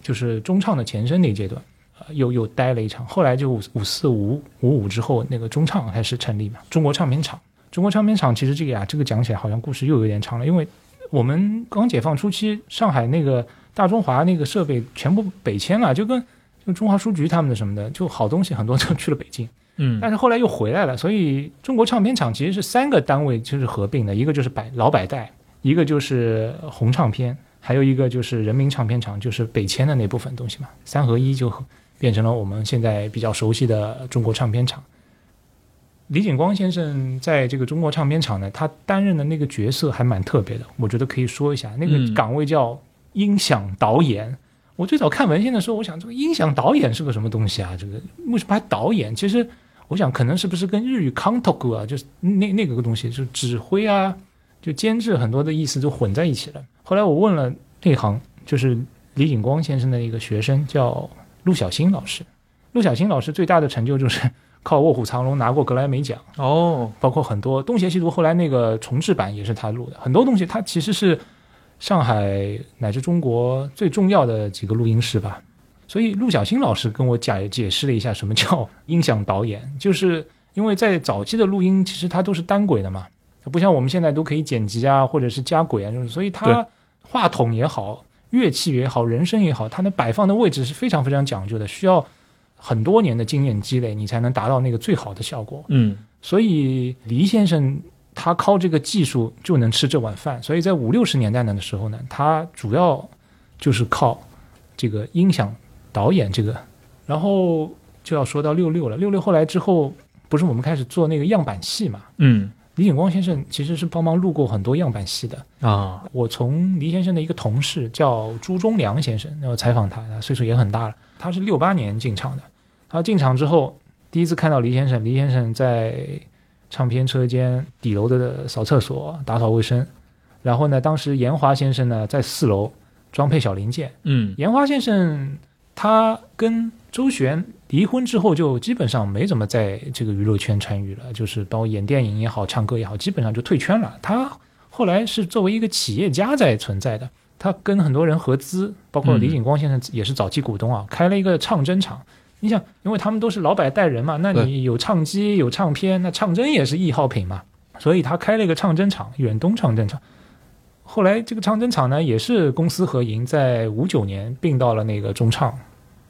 就是中唱的前身那阶段，呃，又又待了一场，后来就五四五五五之后，那个中唱开始成立嘛，中国唱片厂。中国唱片厂其实这个呀，这个讲起来好像故事又有点长了，因为我们刚解放初期，上海那个大中华那个设备全部北迁了，就跟就中华书局他们的什么的，就好东西很多都去了北京，嗯但是后来又回来了。所以中国唱片厂其实是三个单位就是合并的，一个就是百老百代，一个就是红唱片，还有一个就是人民唱片厂，就是北迁的那部分东西嘛，三合一就变成了我们现在比较熟悉的中国唱片厂。李景光先生在这个中国唱片厂呢，他担任的那个角色还蛮特别的，我觉得可以说一下。那个嗯岗位叫音响导演。我最早看文献的时候，我想这个音响导演是个什么东西啊？这个为什么还导演？其实我想可能是不是跟日语 kantoku 啊，就是那那个东西，就是指挥啊，就监制很多的意思都混在一起了。后来我问了内行，就是李景光先生的一个学生叫陆小新老师。陆小新老师最大的成就就是靠《卧虎藏龙》拿过格莱美奖。哦，包括很多《东邪西毒》后来那个重制版也是他录的，很多东西他其实是上海乃至中国最重要的几个录音室吧。所以陆小新老师跟我解解释了一下什么叫音响导演，就是因为在早期的录音其实它都是单轨的嘛，不像我们现在都可以剪辑啊，或者是加轨啊，就是所以对它话筒也好，乐器也好，人声也好，它的摆放的位置是非常非常讲究的，需要很多年的经验积累，你才能达到那个最好的效果。嗯所以黎先生他靠这个技术就能吃这碗饭。所以在五六十年代的时候呢，他主要就是靠这个音响导演这个，然后就要说到六六了。六六后来之后，不是我们开始做那个样板戏嘛？嗯李景光先生其实是帮忙录过很多样板戏的。啊，我从黎先生的一个同事叫朱忠良先生，然后采访他，他岁数也很大了，他是六八年进厂的。他进厂之后，第一次看到黎先生，黎先生在唱片车间底楼的扫厕所、打扫卫生。然后呢，当时严华先生呢在四楼装配小零件。嗯严华先生他跟周璇离婚之后，就基本上没怎么在这个娱乐圈参与了，就是包括演电影也好、唱歌也好，基本上就退圈了。他后来是作为一个企业家在存在的，他跟很多人合资，包括李景光先生也是早期股东啊，开了一个唱针厂。你想，因为他们都是老板带人嘛，那你有唱机有唱片，那唱针也是易耗品嘛，所以他开了一个唱针厂，远东唱针厂。后来这个唱针厂呢，也是公私合营，在五九年并到了那个中唱，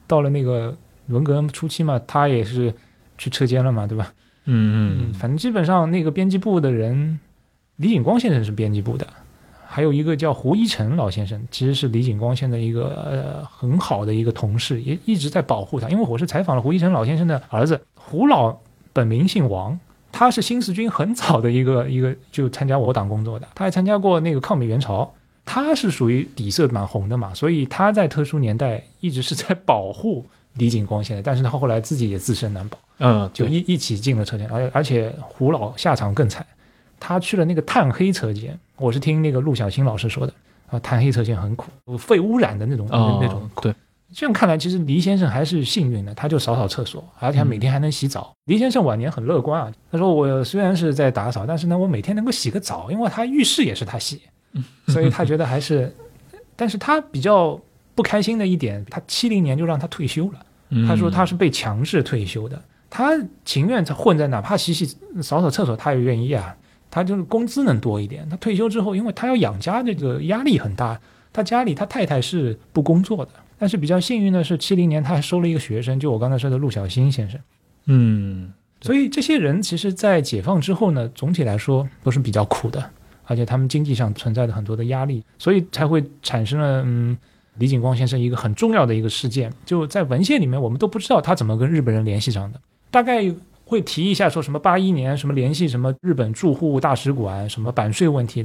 到了那个文革初期嘛，他也是去车间了嘛，对吧？嗯嗯反正基本上那个编辑部的人，李景光先生是编辑部的，还有一个叫胡一成老先生，其实是李景光先生的一个呃很好的一个同事，也一直在保护他。因为我是采访了胡一成老先生的儿子，胡老本名姓王，他是新四军很早的一个一个就参加我党工作的，他还参加过那个抗美援朝。他是属于底色蛮红的嘛，所以他在特殊年代一直是在保护李景光先生，但是他后来自己也自身难保。嗯，就一一起进了车间，而而且胡老下场更惨，他去了那个炭黑车间，我是听那个陆小青老师说的啊，炭黑车间很苦，肺污染的那种、哦那种苦。对，这样看来，其实黎先生还是幸运的，他就扫扫厕所，而且他每天还能洗澡。黎先生晚年很乐观啊，他说我虽然是在打扫，但是呢，我每天能够洗个澡，因为他浴室也是他洗，*laughs* 所以他觉得还是，但是他比较不开心的一点，他七零年就让他退休了。嗯他说他是被强制退休的，他情愿他混在哪怕洗洗扫扫厕所，他也愿意啊。他就是工资能多一点。他退休之后，因为他要养家，这个压力很大。他家里他太太是不工作的，但是比较幸运的是，七零年他还收了一个学生，就我刚才说的陆小新先生。嗯，所以这些人其实，在解放之后呢，总体来说都是比较苦的，而且他们经济上存在着很多的压力，所以才会产生了嗯，李景光先生一个很重要的一个事件，就在文献里面我们都不知道他怎么跟日本人联系上的，大概会提一下说什么八一年什么联系什么日本驻沪大使馆什么版税问题，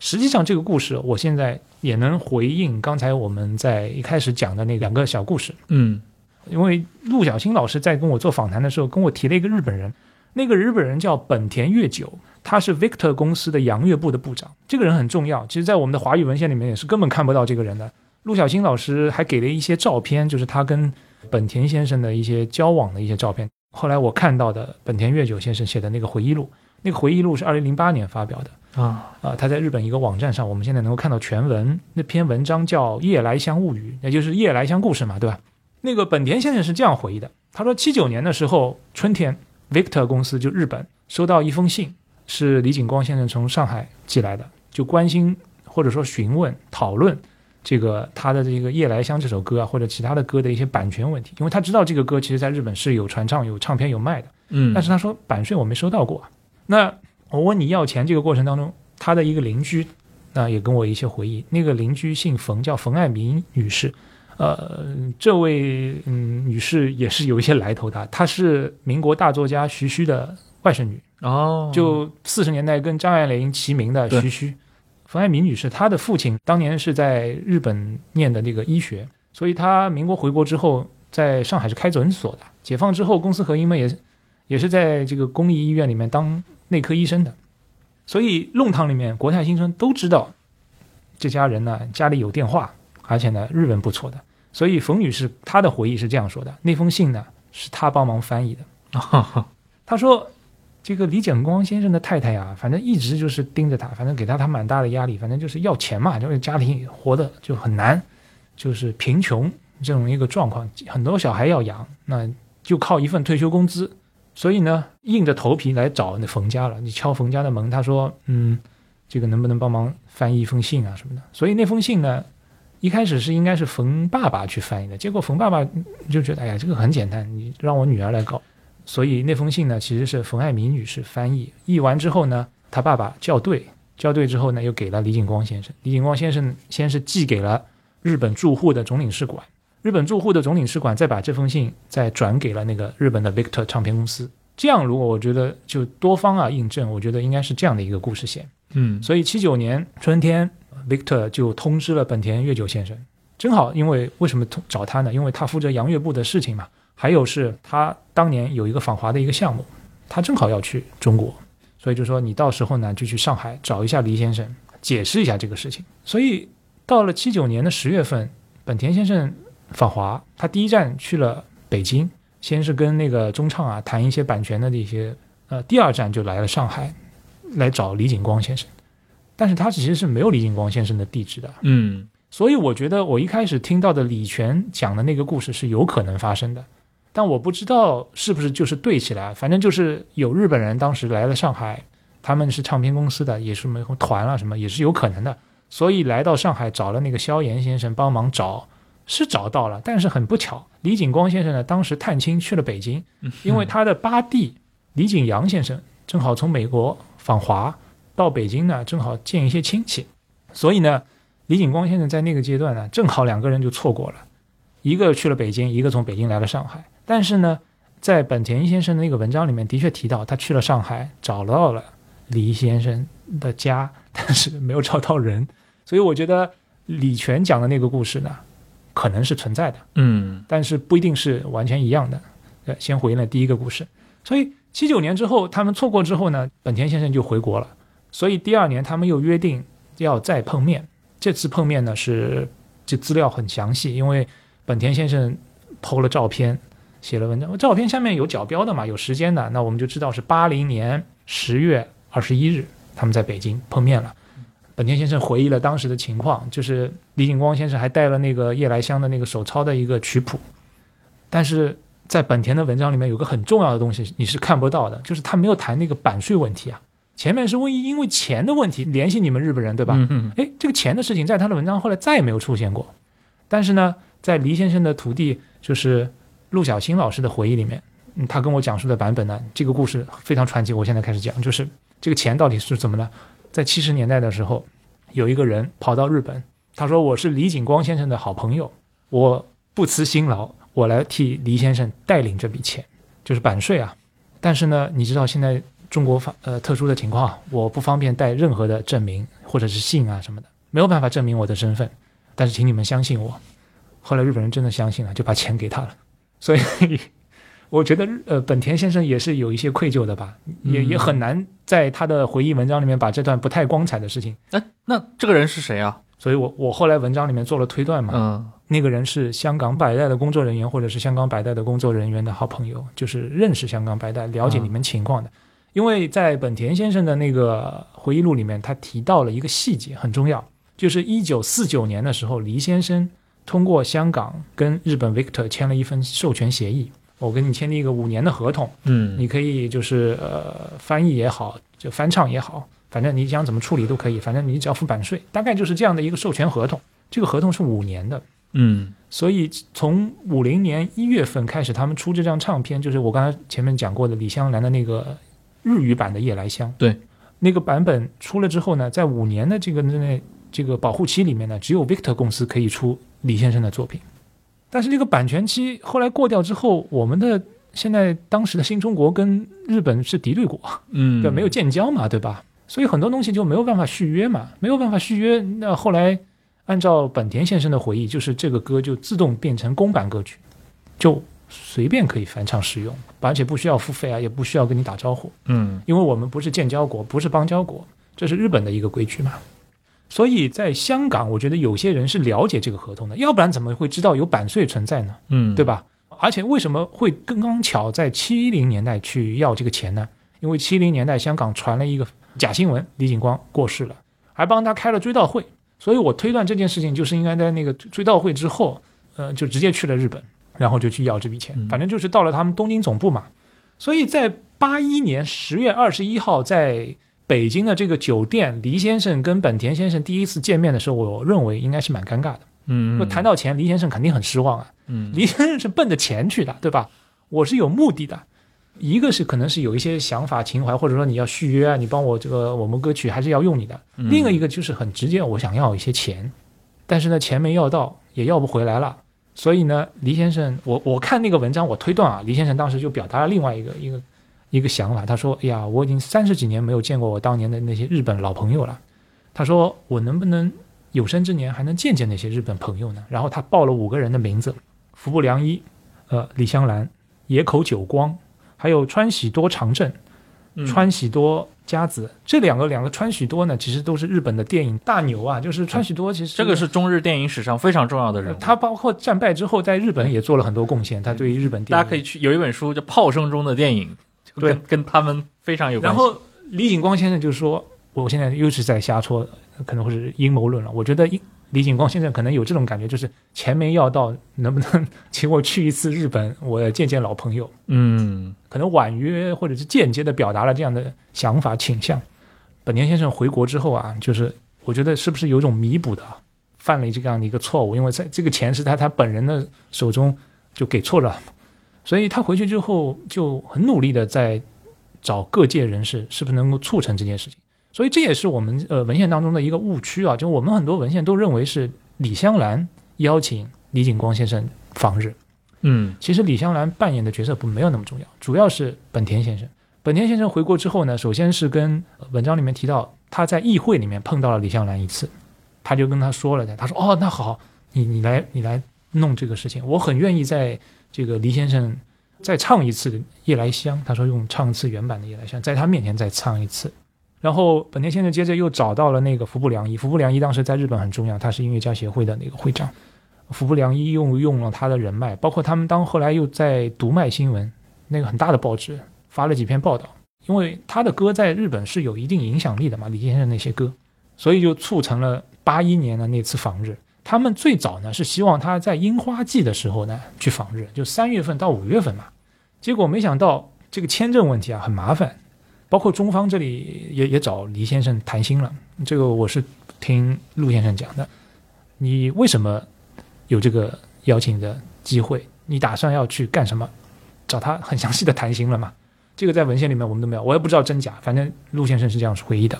实际上这个故事我现在也能回应刚才我们在一开始讲的那两个小故事，嗯。因为陆小青老师在跟我做访谈的时候，跟我提了一个日本人，那个日本人叫本田月久，他是 Victor 公司的洋乐部的部长，这个人很重要。其实，在我们的华语文献里面也是根本看不到这个人的。陆小新老师还给了一些照片，就是他跟本田先生的一些交往的一些照片。后来我看到的本田月久先生写的那个回忆录，那个回忆录是二零零八年发表的。啊，啊，他在日本一个网站上，我们现在能够看到全文。那篇文章叫《夜来香物语》，也就是夜来香故事嘛，对吧？那个本田先生是这样回忆的，他说七九年的时候春天，Victor 公司就日本收到一封信，是李景光先生从上海寄来的，就关心或者说询问讨论这个他的这个《夜来香》这首歌啊，或者其他的歌的一些版权问题，因为他知道这个歌其实在日本是有传唱、有唱片、有卖的。嗯，但是他说版税我没收到过。那我问你要钱这个过程当中，他的一个邻居，那也跟我一些回忆。那个邻居姓冯，叫冯爱民女士。呃，这位嗯女士也是有一些来头的，她是民国大作家徐虚的外甥女，哦，就四十年代跟张爱玲齐名的徐徐虚。冯爱民女士，她的父亲当年是在日本念的那个医学，所以她民国回国之后，在上海是开诊所的。解放之后，公私合营们也也是在这个公立医院里面当内科医生的。所以弄堂里面，国泰新村都知道这家人呢家里有电话，而且呢日文不错的。所以冯女士她的回忆是这样说的：那封信呢是她帮忙翻译的。啊，*laughs* 她说，这个李景光先生的太太呀，反正一直就是盯着他，反正给他他蛮大的压力，反正就是要钱嘛，就是家庭活的就很难，就是贫穷这种一个状况，很多小孩要养，那就靠一份退休工资，所以呢，硬着头皮来找那冯家了。你敲冯家的门，他说，嗯，这个能不能帮忙翻译一封信啊什么的？所以那封信呢，一开始是应该是冯爸爸去翻译的，结果冯爸爸就觉得，哎呀，这个很简单，你让我女儿来搞。所以那封信呢，其实是冯爱民女士翻译，译完之后呢，他爸爸校对，校对之后呢，又给了李景光先生。李景光先生先是寄给了日本驻沪的总领事馆，日本驻沪的总领事馆再把这封信再转给了那个日本的 Victor 唱片公司。这样，如果我觉得就多方啊印证，我觉得应该是这样的一个故事线。嗯，所以七九年春天，Victor 就通知了本田月久先生，正好因为为什么通找他呢？因为他负责洋乐部的事情嘛，还有是他当年有一个访华的一个项目，他正好要去中国，所以就说你到时候呢就去上海找一下黎先生，解释一下这个事情。所以到了七九年的十月份，本田先生访华，他第一站去了北京，先是跟那个中唱啊谈一些版权的这些，呃，第二站就来了上海，来找李景光先生，但是他其实是没有李景光先生的地址的，嗯。所以我觉得我一开始听到的李泉讲的那个故事是有可能发生的，但我不知道是不是就是对起来，反正就是有日本人当时来了上海，他们是唱片公司的，也是什么团啊什么，也是有可能的，所以来到上海找了那个萧炎先生帮忙找，是找到了，但是很不巧，李景光先生呢当时探亲去了北京，*laughs* 因为他的八弟李景阳先生正好从美国访华到北京呢，正好见一些亲戚，所以呢。李景光先生在那个阶段呢，正好两个人就错过了，一个去了北京，一个从北京来了上海。但是呢，在本田先生的那个文章里面的确提到，他去了上海，找到了李先生的家，但是没有找到人。所以我觉得李泉讲的那个故事呢，可能是存在的，嗯但是不一定是完全一样的。呃，先回应了第一个故事。所以七九年之后，他们错过之后呢，本田先生就回国了。所以第二年他们又约定要再碰面。这次碰面呢是这资料很详细，因为本田先生剖了照片，写了文章，照片下面有角标的嘛，有时间的，那我们就知道是八零年十月二十一日，他们在北京碰面了。本田先生回忆了当时的情况，就是李景光先生还带了那个夜来香的那个手抄的一个曲谱，但是在本田的文章里面有个很重要的东西你是看不到的，就是他没有谈那个版税问题啊。前面是问因为钱的问题联系你们日本人，对吧？嗯嗯哎，这个钱的事情在他的文章后来再也没有出现过。但是呢，在黎先生的徒弟就是陆小新老师的回忆里面，嗯，他跟我讲述的版本呢，这个故事非常传奇。我现在开始讲，就是这个钱到底是怎么呢？在七十年代的时候，有一个人跑到日本，他说我是李景光先生的好朋友，我不辞辛劳，我来替黎先生带领这笔钱，就是版税啊。但是呢，你知道现在中国法呃特殊的情况，我不方便带任何的证明或者是信啊什么的，没有办法证明我的身份。但是请你们相信我。后来日本人真的相信了，就把钱给他了。所以 *laughs* 我觉得呃，本田先生也是有一些愧疚的吧，也嗯也很难在他的回忆文章里面把这段不太光彩的事情。哎，那这个人是谁啊？所以我我后来文章里面做了推断嘛，嗯那个人是香港百代的工作人员，或者是香港百代的工作人员的好朋友，就是认识香港百代、了解你们情况的。因为在本田先生的那个回忆录里面，他提到了一个细节很重要，就是一九四九年的时候，黎先生通过香港跟日本 Victor 签了一份授权协议，我跟你签了一个五年的合同，嗯。你可以就是呃翻译也好，就翻唱也好，反正你想怎么处理都可以，反正你只要付版税，大概就是这样的一个授权合同。这个合同是五年的，嗯。所以从五零年一月份开始，他们出这张唱片，就是我刚才前面讲过的李香兰的那个日语版的《夜来香》。对，那个版本出了之后呢，在五年的这个那这个保护期里面呢，只有 Victor 公司可以出李先生的作品。但是这个版权期后来过掉之后，我们的现在当时的新中国跟日本是敌对国，嗯，对，没有建交嘛，对吧？所以很多东西就没有办法续约嘛，没有办法续约。那后来按照本田先生的回忆，就是这个歌就自动变成公版歌曲，就随便可以翻唱使用，而且不需要付费啊，也不需要跟你打招呼，嗯因为我们不是建交国，不是邦交国，这是日本的一个规矩嘛。所以在香港，我觉得有些人是了解这个合同的，要不然怎么会知道有版税存在呢？嗯，对？吧？而且为什么会刚刚巧在七零年代去要这个钱呢？因为七零年代香港传了一个假新闻，李景光过世了，还帮他开了追悼会，所以我推断这件事情就是应该在那个追悼会之后，呃，就直接去了日本，然后就去要这笔钱嗯，反正就是到了他们东京总部嘛。所以在八一年十月二十一号，在北京的这个酒店，黎先生跟本田先生第一次见面的时候，我认为应该是蛮尴尬的。嗯，就谈到钱，黎先生肯定很失望啊。嗯黎先生是奔着钱去的，对吧？我是有目的的，一个是可能是有一些想法、情怀，或者说你要续约啊，你帮我这个我们歌曲还是要用你的。嗯另一个就是很直接，我想要一些钱，但是呢，钱没要到，也要不回来了。所以呢，黎先生，我我看那个文章，我推断啊，黎先生当时就表达了另外一个一个一个想法，他说：“哎呀，我已经三十几年没有见过我当年的那些日本老朋友了。”他说：“我能不能有生之年还能见见那些日本朋友呢？”然后他报了五个人的名字：服部良一、呃李香兰、野口久光，还有川喜多长政、嗯川喜多佳子。这两个两个川喜多呢，其实都是日本的电影大牛啊。就是川喜多，其实这个是中日电影史上非常重要的人他包括战败之后在日本也做了很多贡献，他对于日本电影大家可以去有一本书叫《炮声中的电影》，就跟跟他们非常有关系。然后李景光先生就说：“我现在又是在瞎说，可能会是阴谋论了。我觉得李景光先生可能有这种感觉，就是钱没要到，能不能请我去一次日本，我见见老朋友？嗯可能婉约或者是间接的表达了这样的想法倾向。本田先生回国之后啊，就是我觉得是不是有一种弥补的，犯了这样的一个错误，因为在这个钱是在他本人的手中就给错了，所以他回去之后就很努力的在找各界人士，是不是能够促成这件事情。所以这也是我们呃文献当中的一个误区啊，就我们很多文献都认为是李香兰邀请李景光先生访日，嗯其实李香兰扮演的角色不没有那么重要，主要是本田先生。本田先生回国之后呢，首先是跟呃文章里面提到他在议会里面碰到了李香兰一次，他就跟他说了的，他说哦那好，你你来你来弄这个事情，我很愿意在这个黎先生再唱一次《夜来香》，他说用唱一次原版的《夜来香》，在他面前再唱一次。然后本田先生接着又找到了那个服部良一，服部良一当时在日本很重要，他是音乐家协会的那个会长。服部良一用用了他的人脉，包括他们当后来又在读卖新闻那个很大的报纸发了几篇报道，因为他的歌在日本是有一定影响力的嘛，李先生那些歌，所以就促成了八一年的那次访日。他们最早呢是希望他在樱花季的时候呢去访日，就三月份到五月份嘛。结果没想到这个签证问题啊很麻烦，包括中方这里也也找黎先生谈心了。这个我是听陆先生讲的。你为什么有这个邀请的机会？你打算要去干什么？找他很详细的谈心了嘛？这个在文献里面我们都没有，我也不知道真假。反正陆先生是这样回忆的。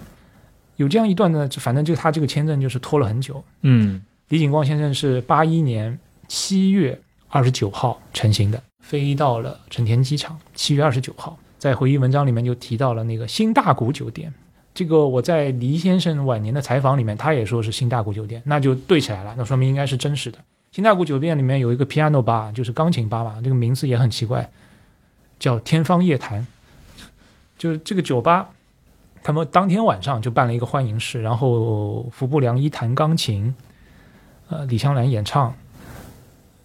有这样一段呢，反正就他这个签证就是拖了很久。嗯李景光先生是八一年七月二十九号成型的，飞到了成田机场。七月二十九号，在回忆文章里面就提到了那个新大谷酒店。这个我在黎先生晚年的采访里面，他也说是新大谷酒店，那就对起来了，那说明应该是真实的。新大谷酒店里面有一个 piano bar，就是钢琴吧嘛，这个名字也很奇怪，叫天方夜谭。就是这个酒吧，他们当天晚上就办了一个欢迎式，然后服部良一弹钢琴，呃，李香兰演唱，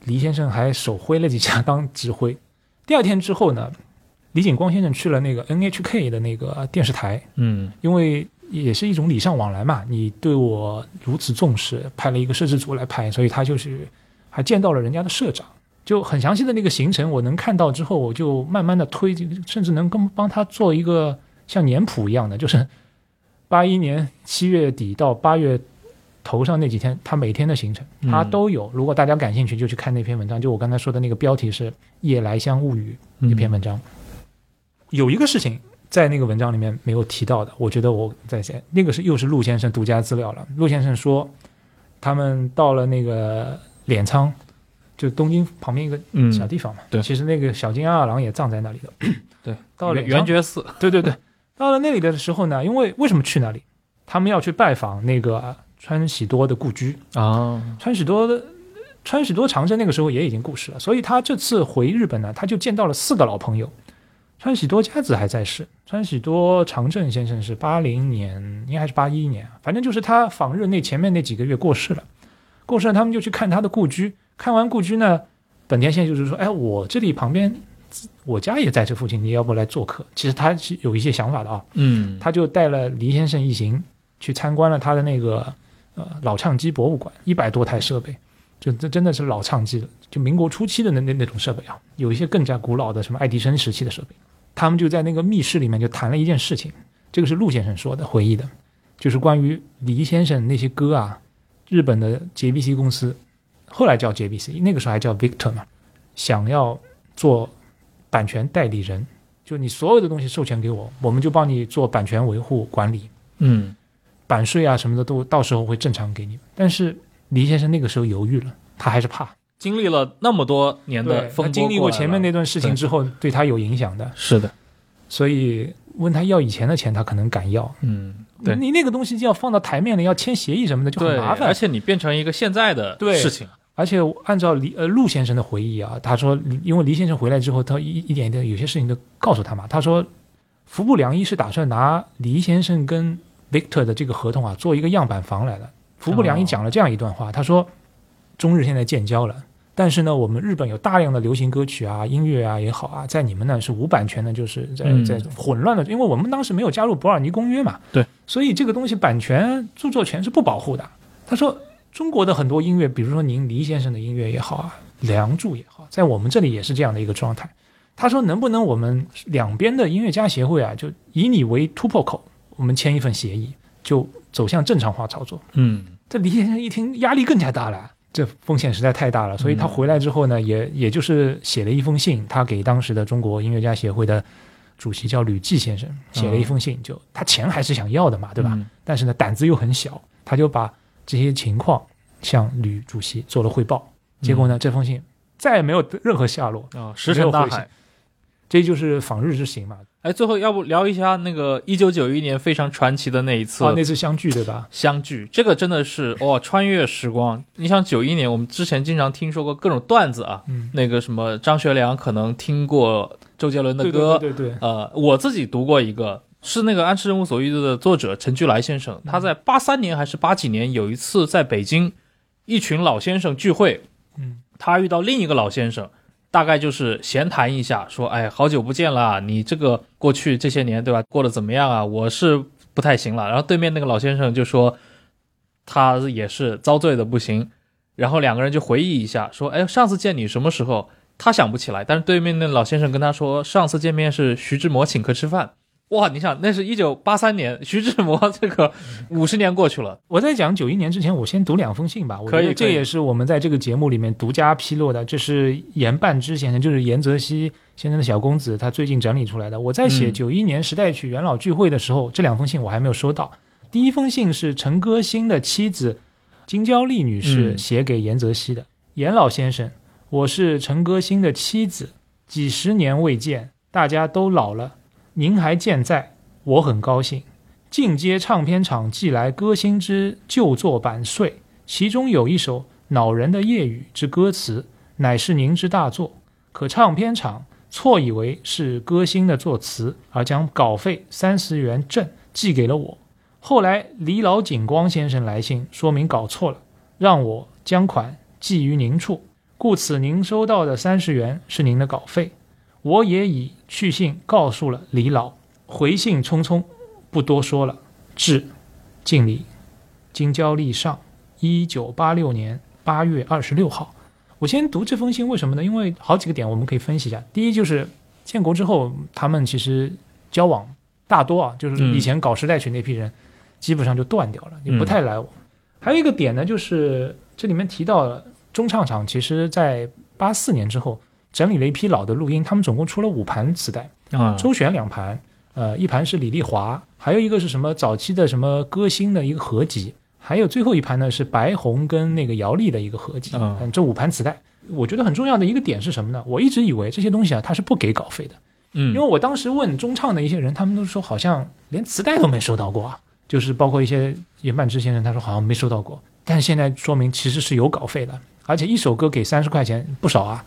黎先生还手挥了几下当指挥。第二天之后呢，李景光先生去了那个 NHK 的那个电视台，嗯因为也是一种礼尚往来嘛，你对我如此重视，派了一个摄制组来拍，所以他就是还见到了人家的社长，就很详细的那个行程，我能看到之后，我就慢慢的推，甚至能跟帮他做一个像年谱一样的，就是八一年七月底到八月头上那几天，他每天的行程他嗯都有。如果大家感兴趣，就去看那篇文章，就我刚才说的那个标题是《夜来香物语》那篇文章。有一个事情在那个文章里面没有提到的，我觉得我在写那个是又是陆先生独家资料了。陆先生说，他们到了那个镰仓，就东京旁边一个嗯，小地方嘛。对其实那个小金阿二郎也葬在那里的。*coughs* 对，到了圆圆觉寺，对对对，到了那里的时候呢，因为为什么去那里？他们要去拜访那个川喜多的故居。啊，川喜多的川喜多长征那个时候也已经故世了，所以他这次回日本呢，他就见到了四个老朋友。川喜多家子还在世，川喜多长政先生是八零年，应该还是八一年，反正就是他访日那前面那几个月过世了。过世了，他们就去看他的故居。看完故居呢，本田先生就是说：“哎，我这里旁边，我家也在这附近，你要不来做客？”其实他是有一些想法的啊。嗯，他就带了黎先生一行去参观了他的那个呃老唱机博物馆，一百多台设备，就这真的是老唱机了，就民国初期的那那那种设备啊，有一些更加古老的什么爱迪生时期的设备。他们就在那个密室里面就谈了一件事情，这个是陆先生说的回忆的，就是关于黎先生那些歌啊，日本的 JBC 公司，后来叫 JBC，那个时候还叫 Victor 嘛，想要做版权代理人，就你所有的东西授权给我，我们就帮你做版权维护管理，嗯版税啊什么的都到时候会正常给你。但是黎先生那个时候犹豫了，他还是怕，经历了那么多年的，风波他经历过前面那段事情之后，对他有影响的，是的，所以问他要以前的钱，他可能敢要。嗯，对你那个东西就要放到台面了，要签协议什么的就很，麻烦而。且你变成一个现在的事情，而且按照黎呃陆先生的回忆啊，他说，因为黎先生回来之后，他一一点一点有些事情都告诉他嘛。他说，服部良一是打算拿黎先生跟 Victor 的这个合同啊，做一个样板房来了。服部良一讲了这样一段话，他说，中日现在建交了。但是呢，我们日本有大量的流行歌曲啊、音乐啊也好啊，在你们那是无版权的，就是在嗯在混乱的，因为我们当时没有加入伯尔尼公约嘛，对，所以这个东西版权、著作权是不保护的。他说，中国的很多音乐，比如说您黎先生的音乐也好啊，《梁祝》也好，在我们这里也是这样的一个状态。他说，能不能我们两边的音乐家协会啊，就以你为突破口，我们签一份协议，就走向正常化操作。嗯这李先生一听，压力更加大了，这风险实在太大了，所以他回来之后呢，也也就是写了一封信，他给当时的中国音乐家协会的主席叫吕骥先生写了一封信，就他钱还是想要的嘛，对吧？嗯但是呢，胆子又很小，他就把这些情况向吕主席做了汇报。结果呢，这封信再也没有任何下落，啊，石沉大海。这就是访日之行嘛。哎，最后要不聊一下那个一九九一年非常传奇的那一次啊，那次相聚对吧？相聚，这个真的是哇，穿越时光。你想九一年，我们之前经常听说过各种段子啊，嗯，那个什么张学良可能听过周杰伦的歌，对对对对，呃，我自己读过一个，是那个《安史之无所欲》的作者陈巨来先生，他在八三年还是八几年有一次在北京，一群老先生聚会，嗯，他遇到另一个老先生，大概就是闲谈一下，说，哎，好久不见啦，你这个过去这些年对吧，过得怎么样啊？我是不太行了。然后对面那个老先生就说，他也是遭罪的不行。然后两个人就回忆一下，说：“哎，上次见你什么时候？”他想不起来，但是对面那老先生跟他说，上次见面是徐志摩请客吃饭。哇，你想，那是一九八三年，徐志摩这个五十年过去了。我在讲九一年之前，我先读两封信吧。我觉得这也是我们在这个节目里面独家披露的。这是严半之先生，就是严泽熙先生的小公子，他最近整理出来的。我在写九一年时代曲元老聚会的时候，这两封信我还没有收到。第一封信是陈歌辛的妻子金娇丽女士写给严泽熙的，严老先生，我是陈歌辛的妻子，几十年未见，大家都老了。您还健在，我很高兴。进阶唱片厂寄来歌星之旧作版税，其中有一首恼人的夜雨之歌词，乃是您之大作。可唱片厂错以为是歌星的作词，而将稿费三十元正寄给了我。后来李老景光先生来信说明搞错了，让我将款寄于您处，故此您收到的三十元是您的稿费。我也已去信告诉了李老，回信匆匆，不多说了。致敬礼，京郊立上，一九八六年八月二十六号。我先读这封信，为什么呢？因为好几个点我们可以分析一下。第一就是建国之后，他们其实交往大多啊，就是以前搞时代曲那批人，基本上就断掉了，也不太来往。还有一个点呢，就是这里面提到了中唱厂，其实在八四年之后。整理了一批老的录音，他们总共出了五盘磁带啊，周旋两盘，呃，一盘是李丽华，还有一个是什么早期的什么歌星的一个合集，还有最后一盘呢是白红跟那个姚丽的一个合集。嗯，这五盘磁带，我觉得很重要的一个点是什么呢？我一直以为这些东西啊，他是不给稿费的，嗯，因为我当时问中唱的一些人，他们都说好像连磁带都没收到过啊，就是包括一些严半之先生，他说好像没收到过，但是现在说明其实是有稿费的，而且一首歌给三十块钱不少啊。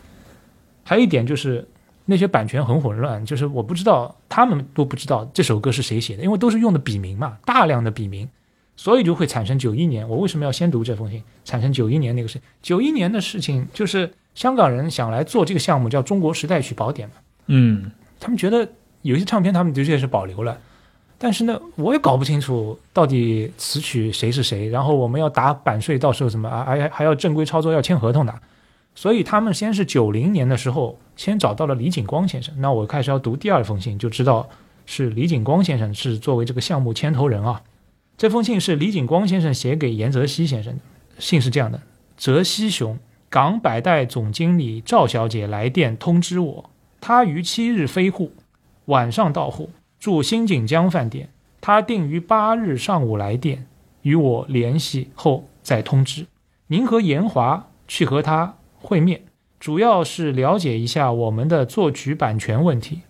还有一点就是，那些版权很混乱，就是我不知道，他们都不知道这首歌是谁写的，因为都是用的笔名嘛，大量的笔名，所以就会产生九一年。我为什么要先读这封信？产生九一年那个事，九一年的事情就是香港人想来做这个项目，叫《中国时代曲宝典》嘛。嗯，他们觉得有些唱片他们的确是保留了，但是呢，我也搞不清楚到底词曲谁是谁，然后我们要打版税，到时候怎么啊？还还要正规操作，要签合同的。所以他们先是九零年的时候，先找到了李景光先生。那我开始要读第二封信，就知道是李景光先生是作为这个项目牵头人啊。这封信是李景光先生写给严泽熙先生的。信是这样的：泽熙兄，港百代总经理赵小姐来电通知我，她于七日飞沪，晚上到沪，住新锦江饭店。她定于八日上午来电，与我联系后再通知。您和严华去和他。会面主要是了解一下我们的作曲版权问题，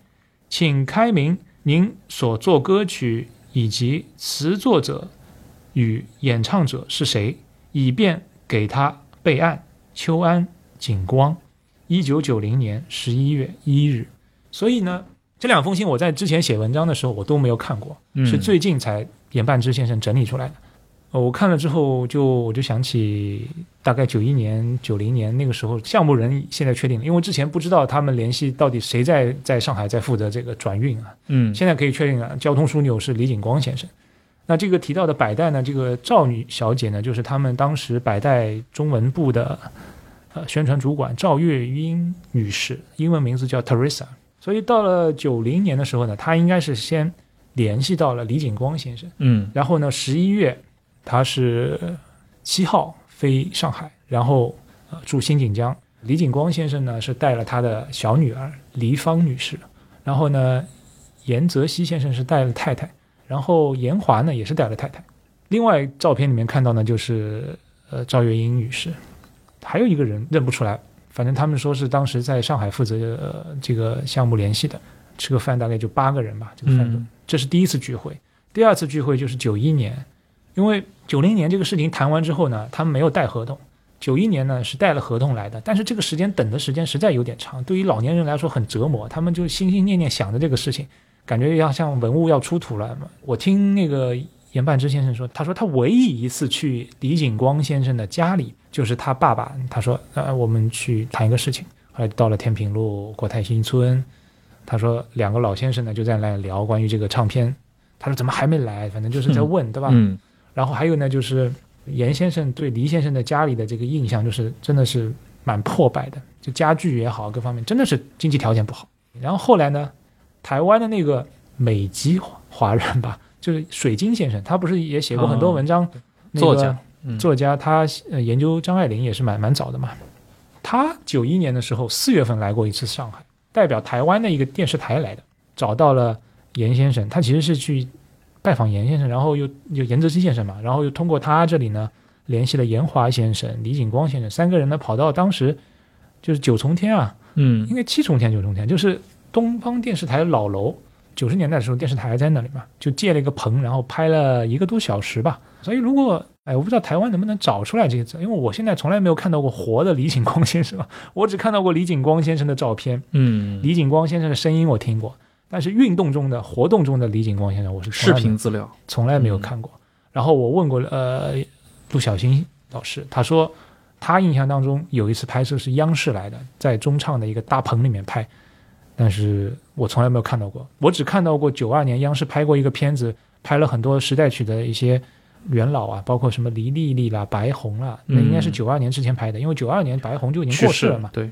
请开明您所作歌曲以及词作者与演唱者是谁，以便给他备案。秋安景光，一九九零年十一月一日。所以呢，这两封信我在之前写文章的时候我都没有看过，是最近才严半之先生整理出来的。我看了之后，就我就想起大概九一年、九零年那个时候，项目人现在确定了，因为之前不知道他们联系到底谁在在上海在负责这个转运啊。嗯，现在可以确定了，交通枢纽是李景光先生。那这个提到的百代呢，这个赵女小姐呢，就是他们当时百代中文部的呃宣传主管赵月英女士，英文名字叫 Teresa。所以到了九零年的时候呢，她应该是先联系到了李景光先生。嗯，然后呢，十一月。他是七号飞上海，然后呃住新锦江。李景光先生呢是带了他的小女儿黎芳女士，然后呢严泽熙先生是带了太太，然后严华呢也是带了太太。另外照片里面看到呢就是呃赵月英女士，还有一个人认不出来，反正他们说是当时在上海负责呃这个项目联系的。吃个饭大概就八个人吧，这个饭桌。这是第一次聚会，第二次聚会就是九一年。因为九零年这个事情谈完之后呢，他们没有带合同。九一年呢是带了合同来的，但是这个时间等的时间实在有点长，对于老年人来说很折磨。他们就心心念念想着这个事情，感觉要像文物要出土了。我听那个严半之先生说，他说他唯一一次去李景光先生的家里，就是他爸爸。他说，呃，我们去谈一个事情。后来到了天平路国泰新村，他说两个老先生呢就在那聊关于这个唱片。他说怎么还没来？反正就是在问，对吧？嗯。然后还有呢，就是严先生对黎先生的家里的这个印象就是真的是蛮破败的，就家具也好，各方面真的是经济条件不好。然后后来呢，台湾的那个美籍华人吧，*laughs* 就是水晶先生，他不是也写过很多文章，作家，作家他研究张爱玲也是蛮蛮早的嘛。他九一年的时候四月份来过一次上海，代表台湾的一个电视台来的，找到了严先生。他其实是去拜访严先生，然后又又严泽基先生嘛，然后又通过他这里呢联系了严华先生、李景光先生三个人呢，跑到当时就是九重天啊，嗯应该七重天九重天，就是东方电视台的老楼。九十年代的时候，电视台还在那里嘛，就借了一个棚，然后拍了一个多小时吧。所以如果哎，我不知道台湾能不能找出来这些字，因为我现在从来没有看到过活的李景光先生，*laughs* 我只看到过李景光先生的照片，嗯，李景光先生的声音我听过，但是运动中的、活动中的李景光先生，我是从视频资料，从来没有看过。然后我问过呃陆小新老师，他说他印象当中有一次拍摄是央视来的，在中唱的一个大棚里面拍，但是我从来没有看到过。我只看到过九二年央视拍过一个片子，拍了很多时代曲的一些元老啊，包括什么黎丽丽啦、白红啦，那应该是嗯九二年之前拍的，因为九二年白红就已经过世了嘛。对，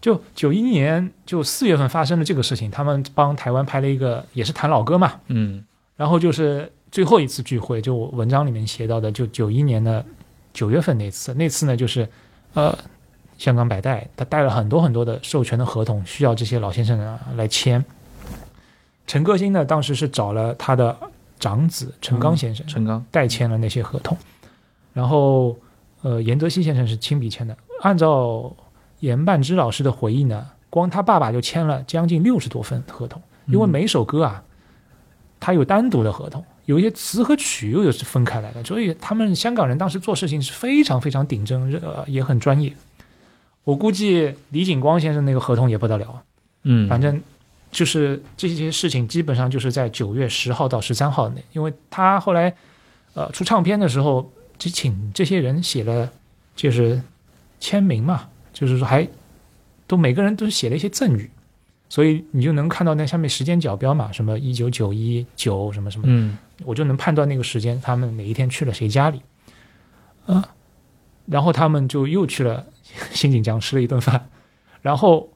就九一年就四月份发生的这个事情，他们帮台湾拍了一个也是谈老歌嘛，嗯然后就是最后一次聚会，就我文章里面写到的，就九一年的九月份那次，那次呢就是，呃，香港百代他带了很多很多的授权的合同，需要这些老先生啊来签。陈歌辛呢，当时是找了他的长子陈刚先生，陈刚，代签了那些合同，然后呃，严泽熙先生是亲笔签的。按照严半之老师的回忆呢，光他爸爸就签了将近六十多份合同，因为嗯。每首歌啊，他有单独的合同，有一些词和曲又是分开来的，所以他们香港人当时做事情是非常非常顶真，呃，也很专业。我估计李景光先生那个合同也不得了，嗯，反正就是这些事情基本上就是在九月十号到十三号内，因为他后来呃出唱片的时候，就请这些人写了就是签名嘛，就是说还都每个人都写了一些赠语，所以你就能看到那下面时间角标嘛，什么一九九一九什么什么，嗯我就能判断那个时间他们哪一天去了谁家里，啊，然后他们就又去了新锦江吃了一顿饭，然后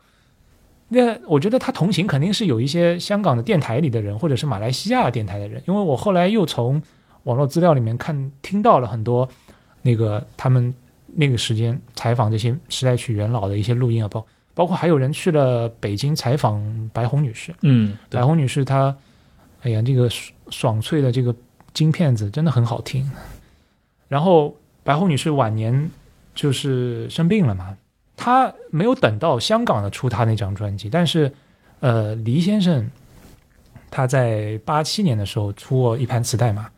那我觉得他同行肯定是有一些香港的电台里的人，或者是马来西亚电台的人，因为我后来又从网络资料里面看听到了很多那个他们那个时间采访这些时代曲元老的一些录音啊，包包括还有人去了北京采访白红女士，嗯，对。白，红女士她，哎呀，这个爽爽脆的这个金片子真的很好听。然后白红女士晚年就是生病了嘛，她没有等到香港的出她那张专辑，但是呃，黎先生他在八七年的时候出过一盘磁带嘛，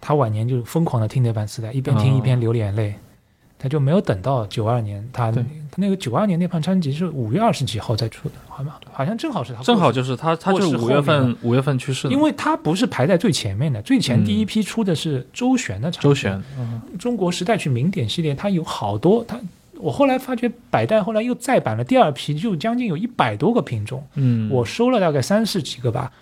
他晚年就疯狂的听那盘磁带，一边听哦。一边流眼泪。他就没有等到九二年，他对。他那个九二年那盘专辑是五月二十几号再出的，好吗？好像正好是他正好就是他，他就是五月份五月份去世的，因为他不是排在最前面的，最前嗯。第一批出的是周璇的唱片周璇，嗯。中国时代曲名典系列，它有好多，它我后来发觉百代后来又再版了第二批，就将近有一百多个品种，嗯，我收了大概三十几个吧，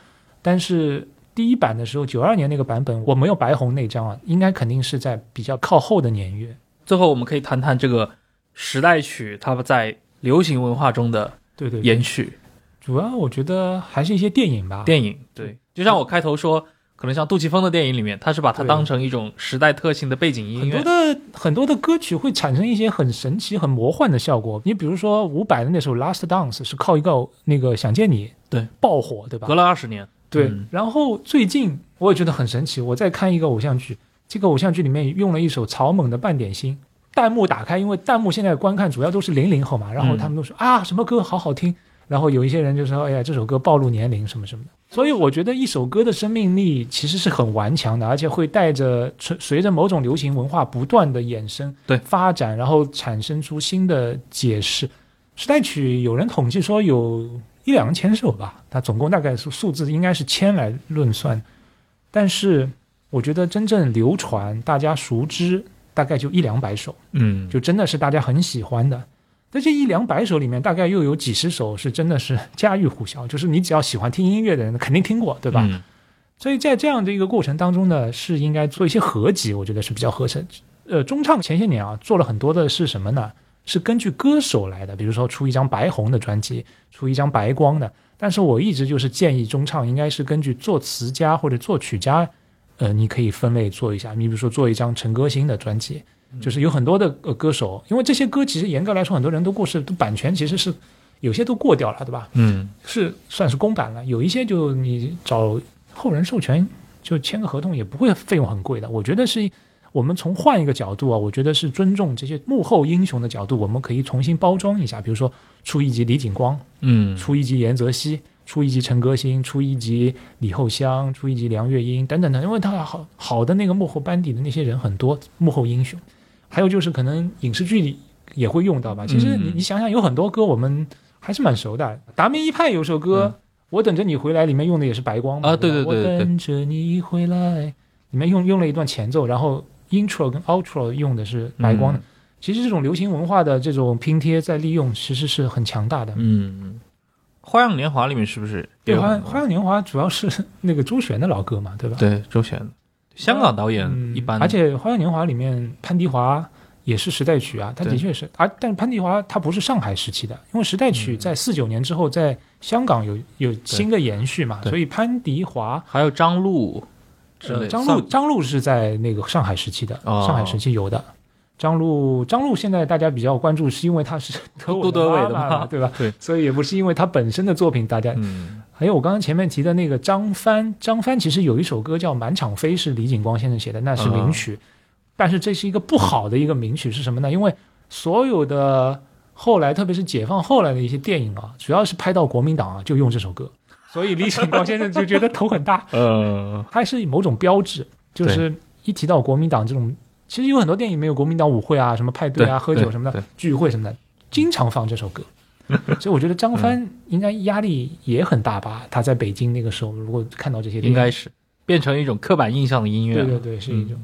但是第一版的时候，九二年那个版本我没有白红那张啊，应该肯定是在比较靠后的年月。最后我们可以谈谈这个时代曲它在流行文化中的对对对延续。主要我觉得还是一些电影吧，电影对，就像我开头说，可能像杜琪峰的电影里面，他是把它当成一种时代特性的背景音乐很多乐。的很多的歌曲会产生一些很神奇、很魔幻的效果。你比如说伍佰的那首《Last Dance》是靠一个那个想见你对爆火，对吧隔？了二十年，对。嗯然后最近我也觉得很神奇，我在看一个偶像剧，这个偶像剧里面用了一首草蜢的《半点心》，弹幕打开，因为弹幕现在观看主要都是零零后嘛，然后他们都说、啊什么歌好好听，然后有一些人就说哎呀这首歌暴露年龄什么什么的。所以我觉得一首歌的生命力其实是很顽强的，而且会带着随随着某种流行文化不断的衍生、对发展，然后产生出新的解释。时代曲有人统计说有一两千首吧，它总共大概数数字应该是千来论算，但是我觉得真正流传、大家熟知大概就一两百首，嗯，就真的是大家很喜欢的。在这一两百首里面，大概又有几十首是真的是家喻户晓，就是你只要喜欢听音乐的人肯定听过，对吧？嗯所以在这样的一个过程当中呢，是应该做一些合集，我觉得是比较合适。呃，中唱前些年啊做了很多的是什么呢？是根据歌手来的，比如说出一张白红的专辑，出一张白光的。但是我一直就是建议中唱应该是根据作词家或者作曲家，呃，你可以分类做一下。你比如说做一张陈歌星的专辑，就是有很多的呃歌手，因为这些歌其实严格来说很多人都过世，都版权其实是有些都过掉了，对吧？嗯是算是公版了，有一些就你找后人授权就签个合同也不会费用很贵的。我觉得是我们从换一个角度啊，我觉得是尊重这些幕后英雄的角度，我们可以重新包装一下，比如说出一集李景光，嗯出一集严泽熙，出一集陈歌辛，出一集李厚香，出一集梁月英等等的，因为他好好的那个幕后班底的那些人很多，幕后英雄。还有就是可能影视剧里也会用到吧。其实你嗯你想想，有很多歌我们还是蛮熟的。达明一派有首歌。我等着你回来，里面用的也是白光嘛啊对对对对对我等着你回来，里面用用了一段前奏，然后 intro 跟 outro 用的是白光的。嗯其实这种流行文化的这种拼贴在利用，其实是很强大的。嗯，花样年华里面是不是也对，花有很多？花样年华主要是那个周璇的老歌嘛，对吧？对周璇，香港导演嗯一般，而且花样年华里面潘迪华也是时代曲啊，他对。的确是，而但潘迪华他不是上海时期的，因为时代曲在四九年之后在香港有有新的延续嘛，对。所以潘迪华。还有张璐之类呃，的，张璐张璐是在那个上海时期的，哦。上海时期有的。张璐张璐现在大家比较关注，是因为他是 *laughs* 德杜德伟的嘛，对吧？对，所以也不是因为他本身的作品，大家嗯还有我刚刚前面提的那个张帆，张帆其实有一首歌叫《满场飞》，是李景光先生写的，那是名曲。但是这是一个不好的一个名曲，是什么呢？因为所有的后来，特别是解放后来的一些电影啊，主要是拍到国民党啊，就用这首歌，所以李景光先生就觉得头很大。*laughs* 呃它是某种标志，就是一提到国民党这种，其实有很多电影没有国民党舞会啊，什么派对啊、喝酒什么的，聚会什么的，经常放这首歌。*laughs* 所以我觉得张帆应该压力也很大吧？他在北京那个时候，如果看到这些应该是变成一种刻板印象的音乐。对对对，是一种。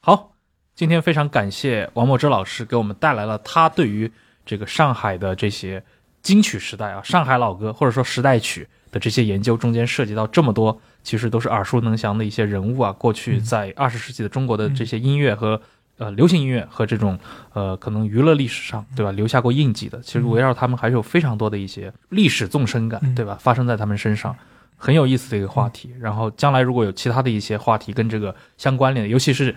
好，今天非常感谢王墨之老师给我们带来了他对于这个上海的这些金曲时代啊，上海老歌或者说时代曲的这些研究，中间涉及到这么多，其实都是耳熟能详的一些人物啊，过去在二十世纪的中国的这些音乐和。呃，流行音乐和这种呃，可能娱乐历史上，对吧，留下过印记的，其实围绕他们还是有非常多的一些历史纵深感，嗯对吧？发生在他们身上，很有意思的一个话题。然后将来如果有其他的一些话题跟这个相关联的，尤其是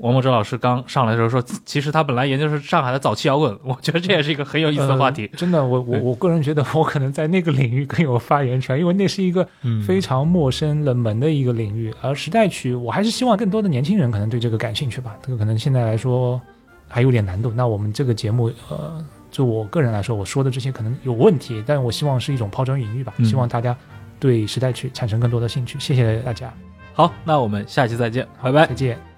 王墨哲老师刚上来的时候说，其实他本来研究是上海的早期摇滚，我觉得这也是一个很有意思的话题。呃真的，我我我个人觉得，我可能在那个领域更有发言权，因为那是一个嗯非常陌生、冷门的一个领域。而时代曲，我还是希望更多的年轻人可能对这个感兴趣吧。这个可能现在来说还有点难度。那我们这个节目，呃，就我个人来说，我说的这些可能有问题，但我希望是一种抛砖引玉吧，嗯希望大家对时代曲产生更多的兴趣。谢谢大家，好，那我们下期再见，拜拜再。见。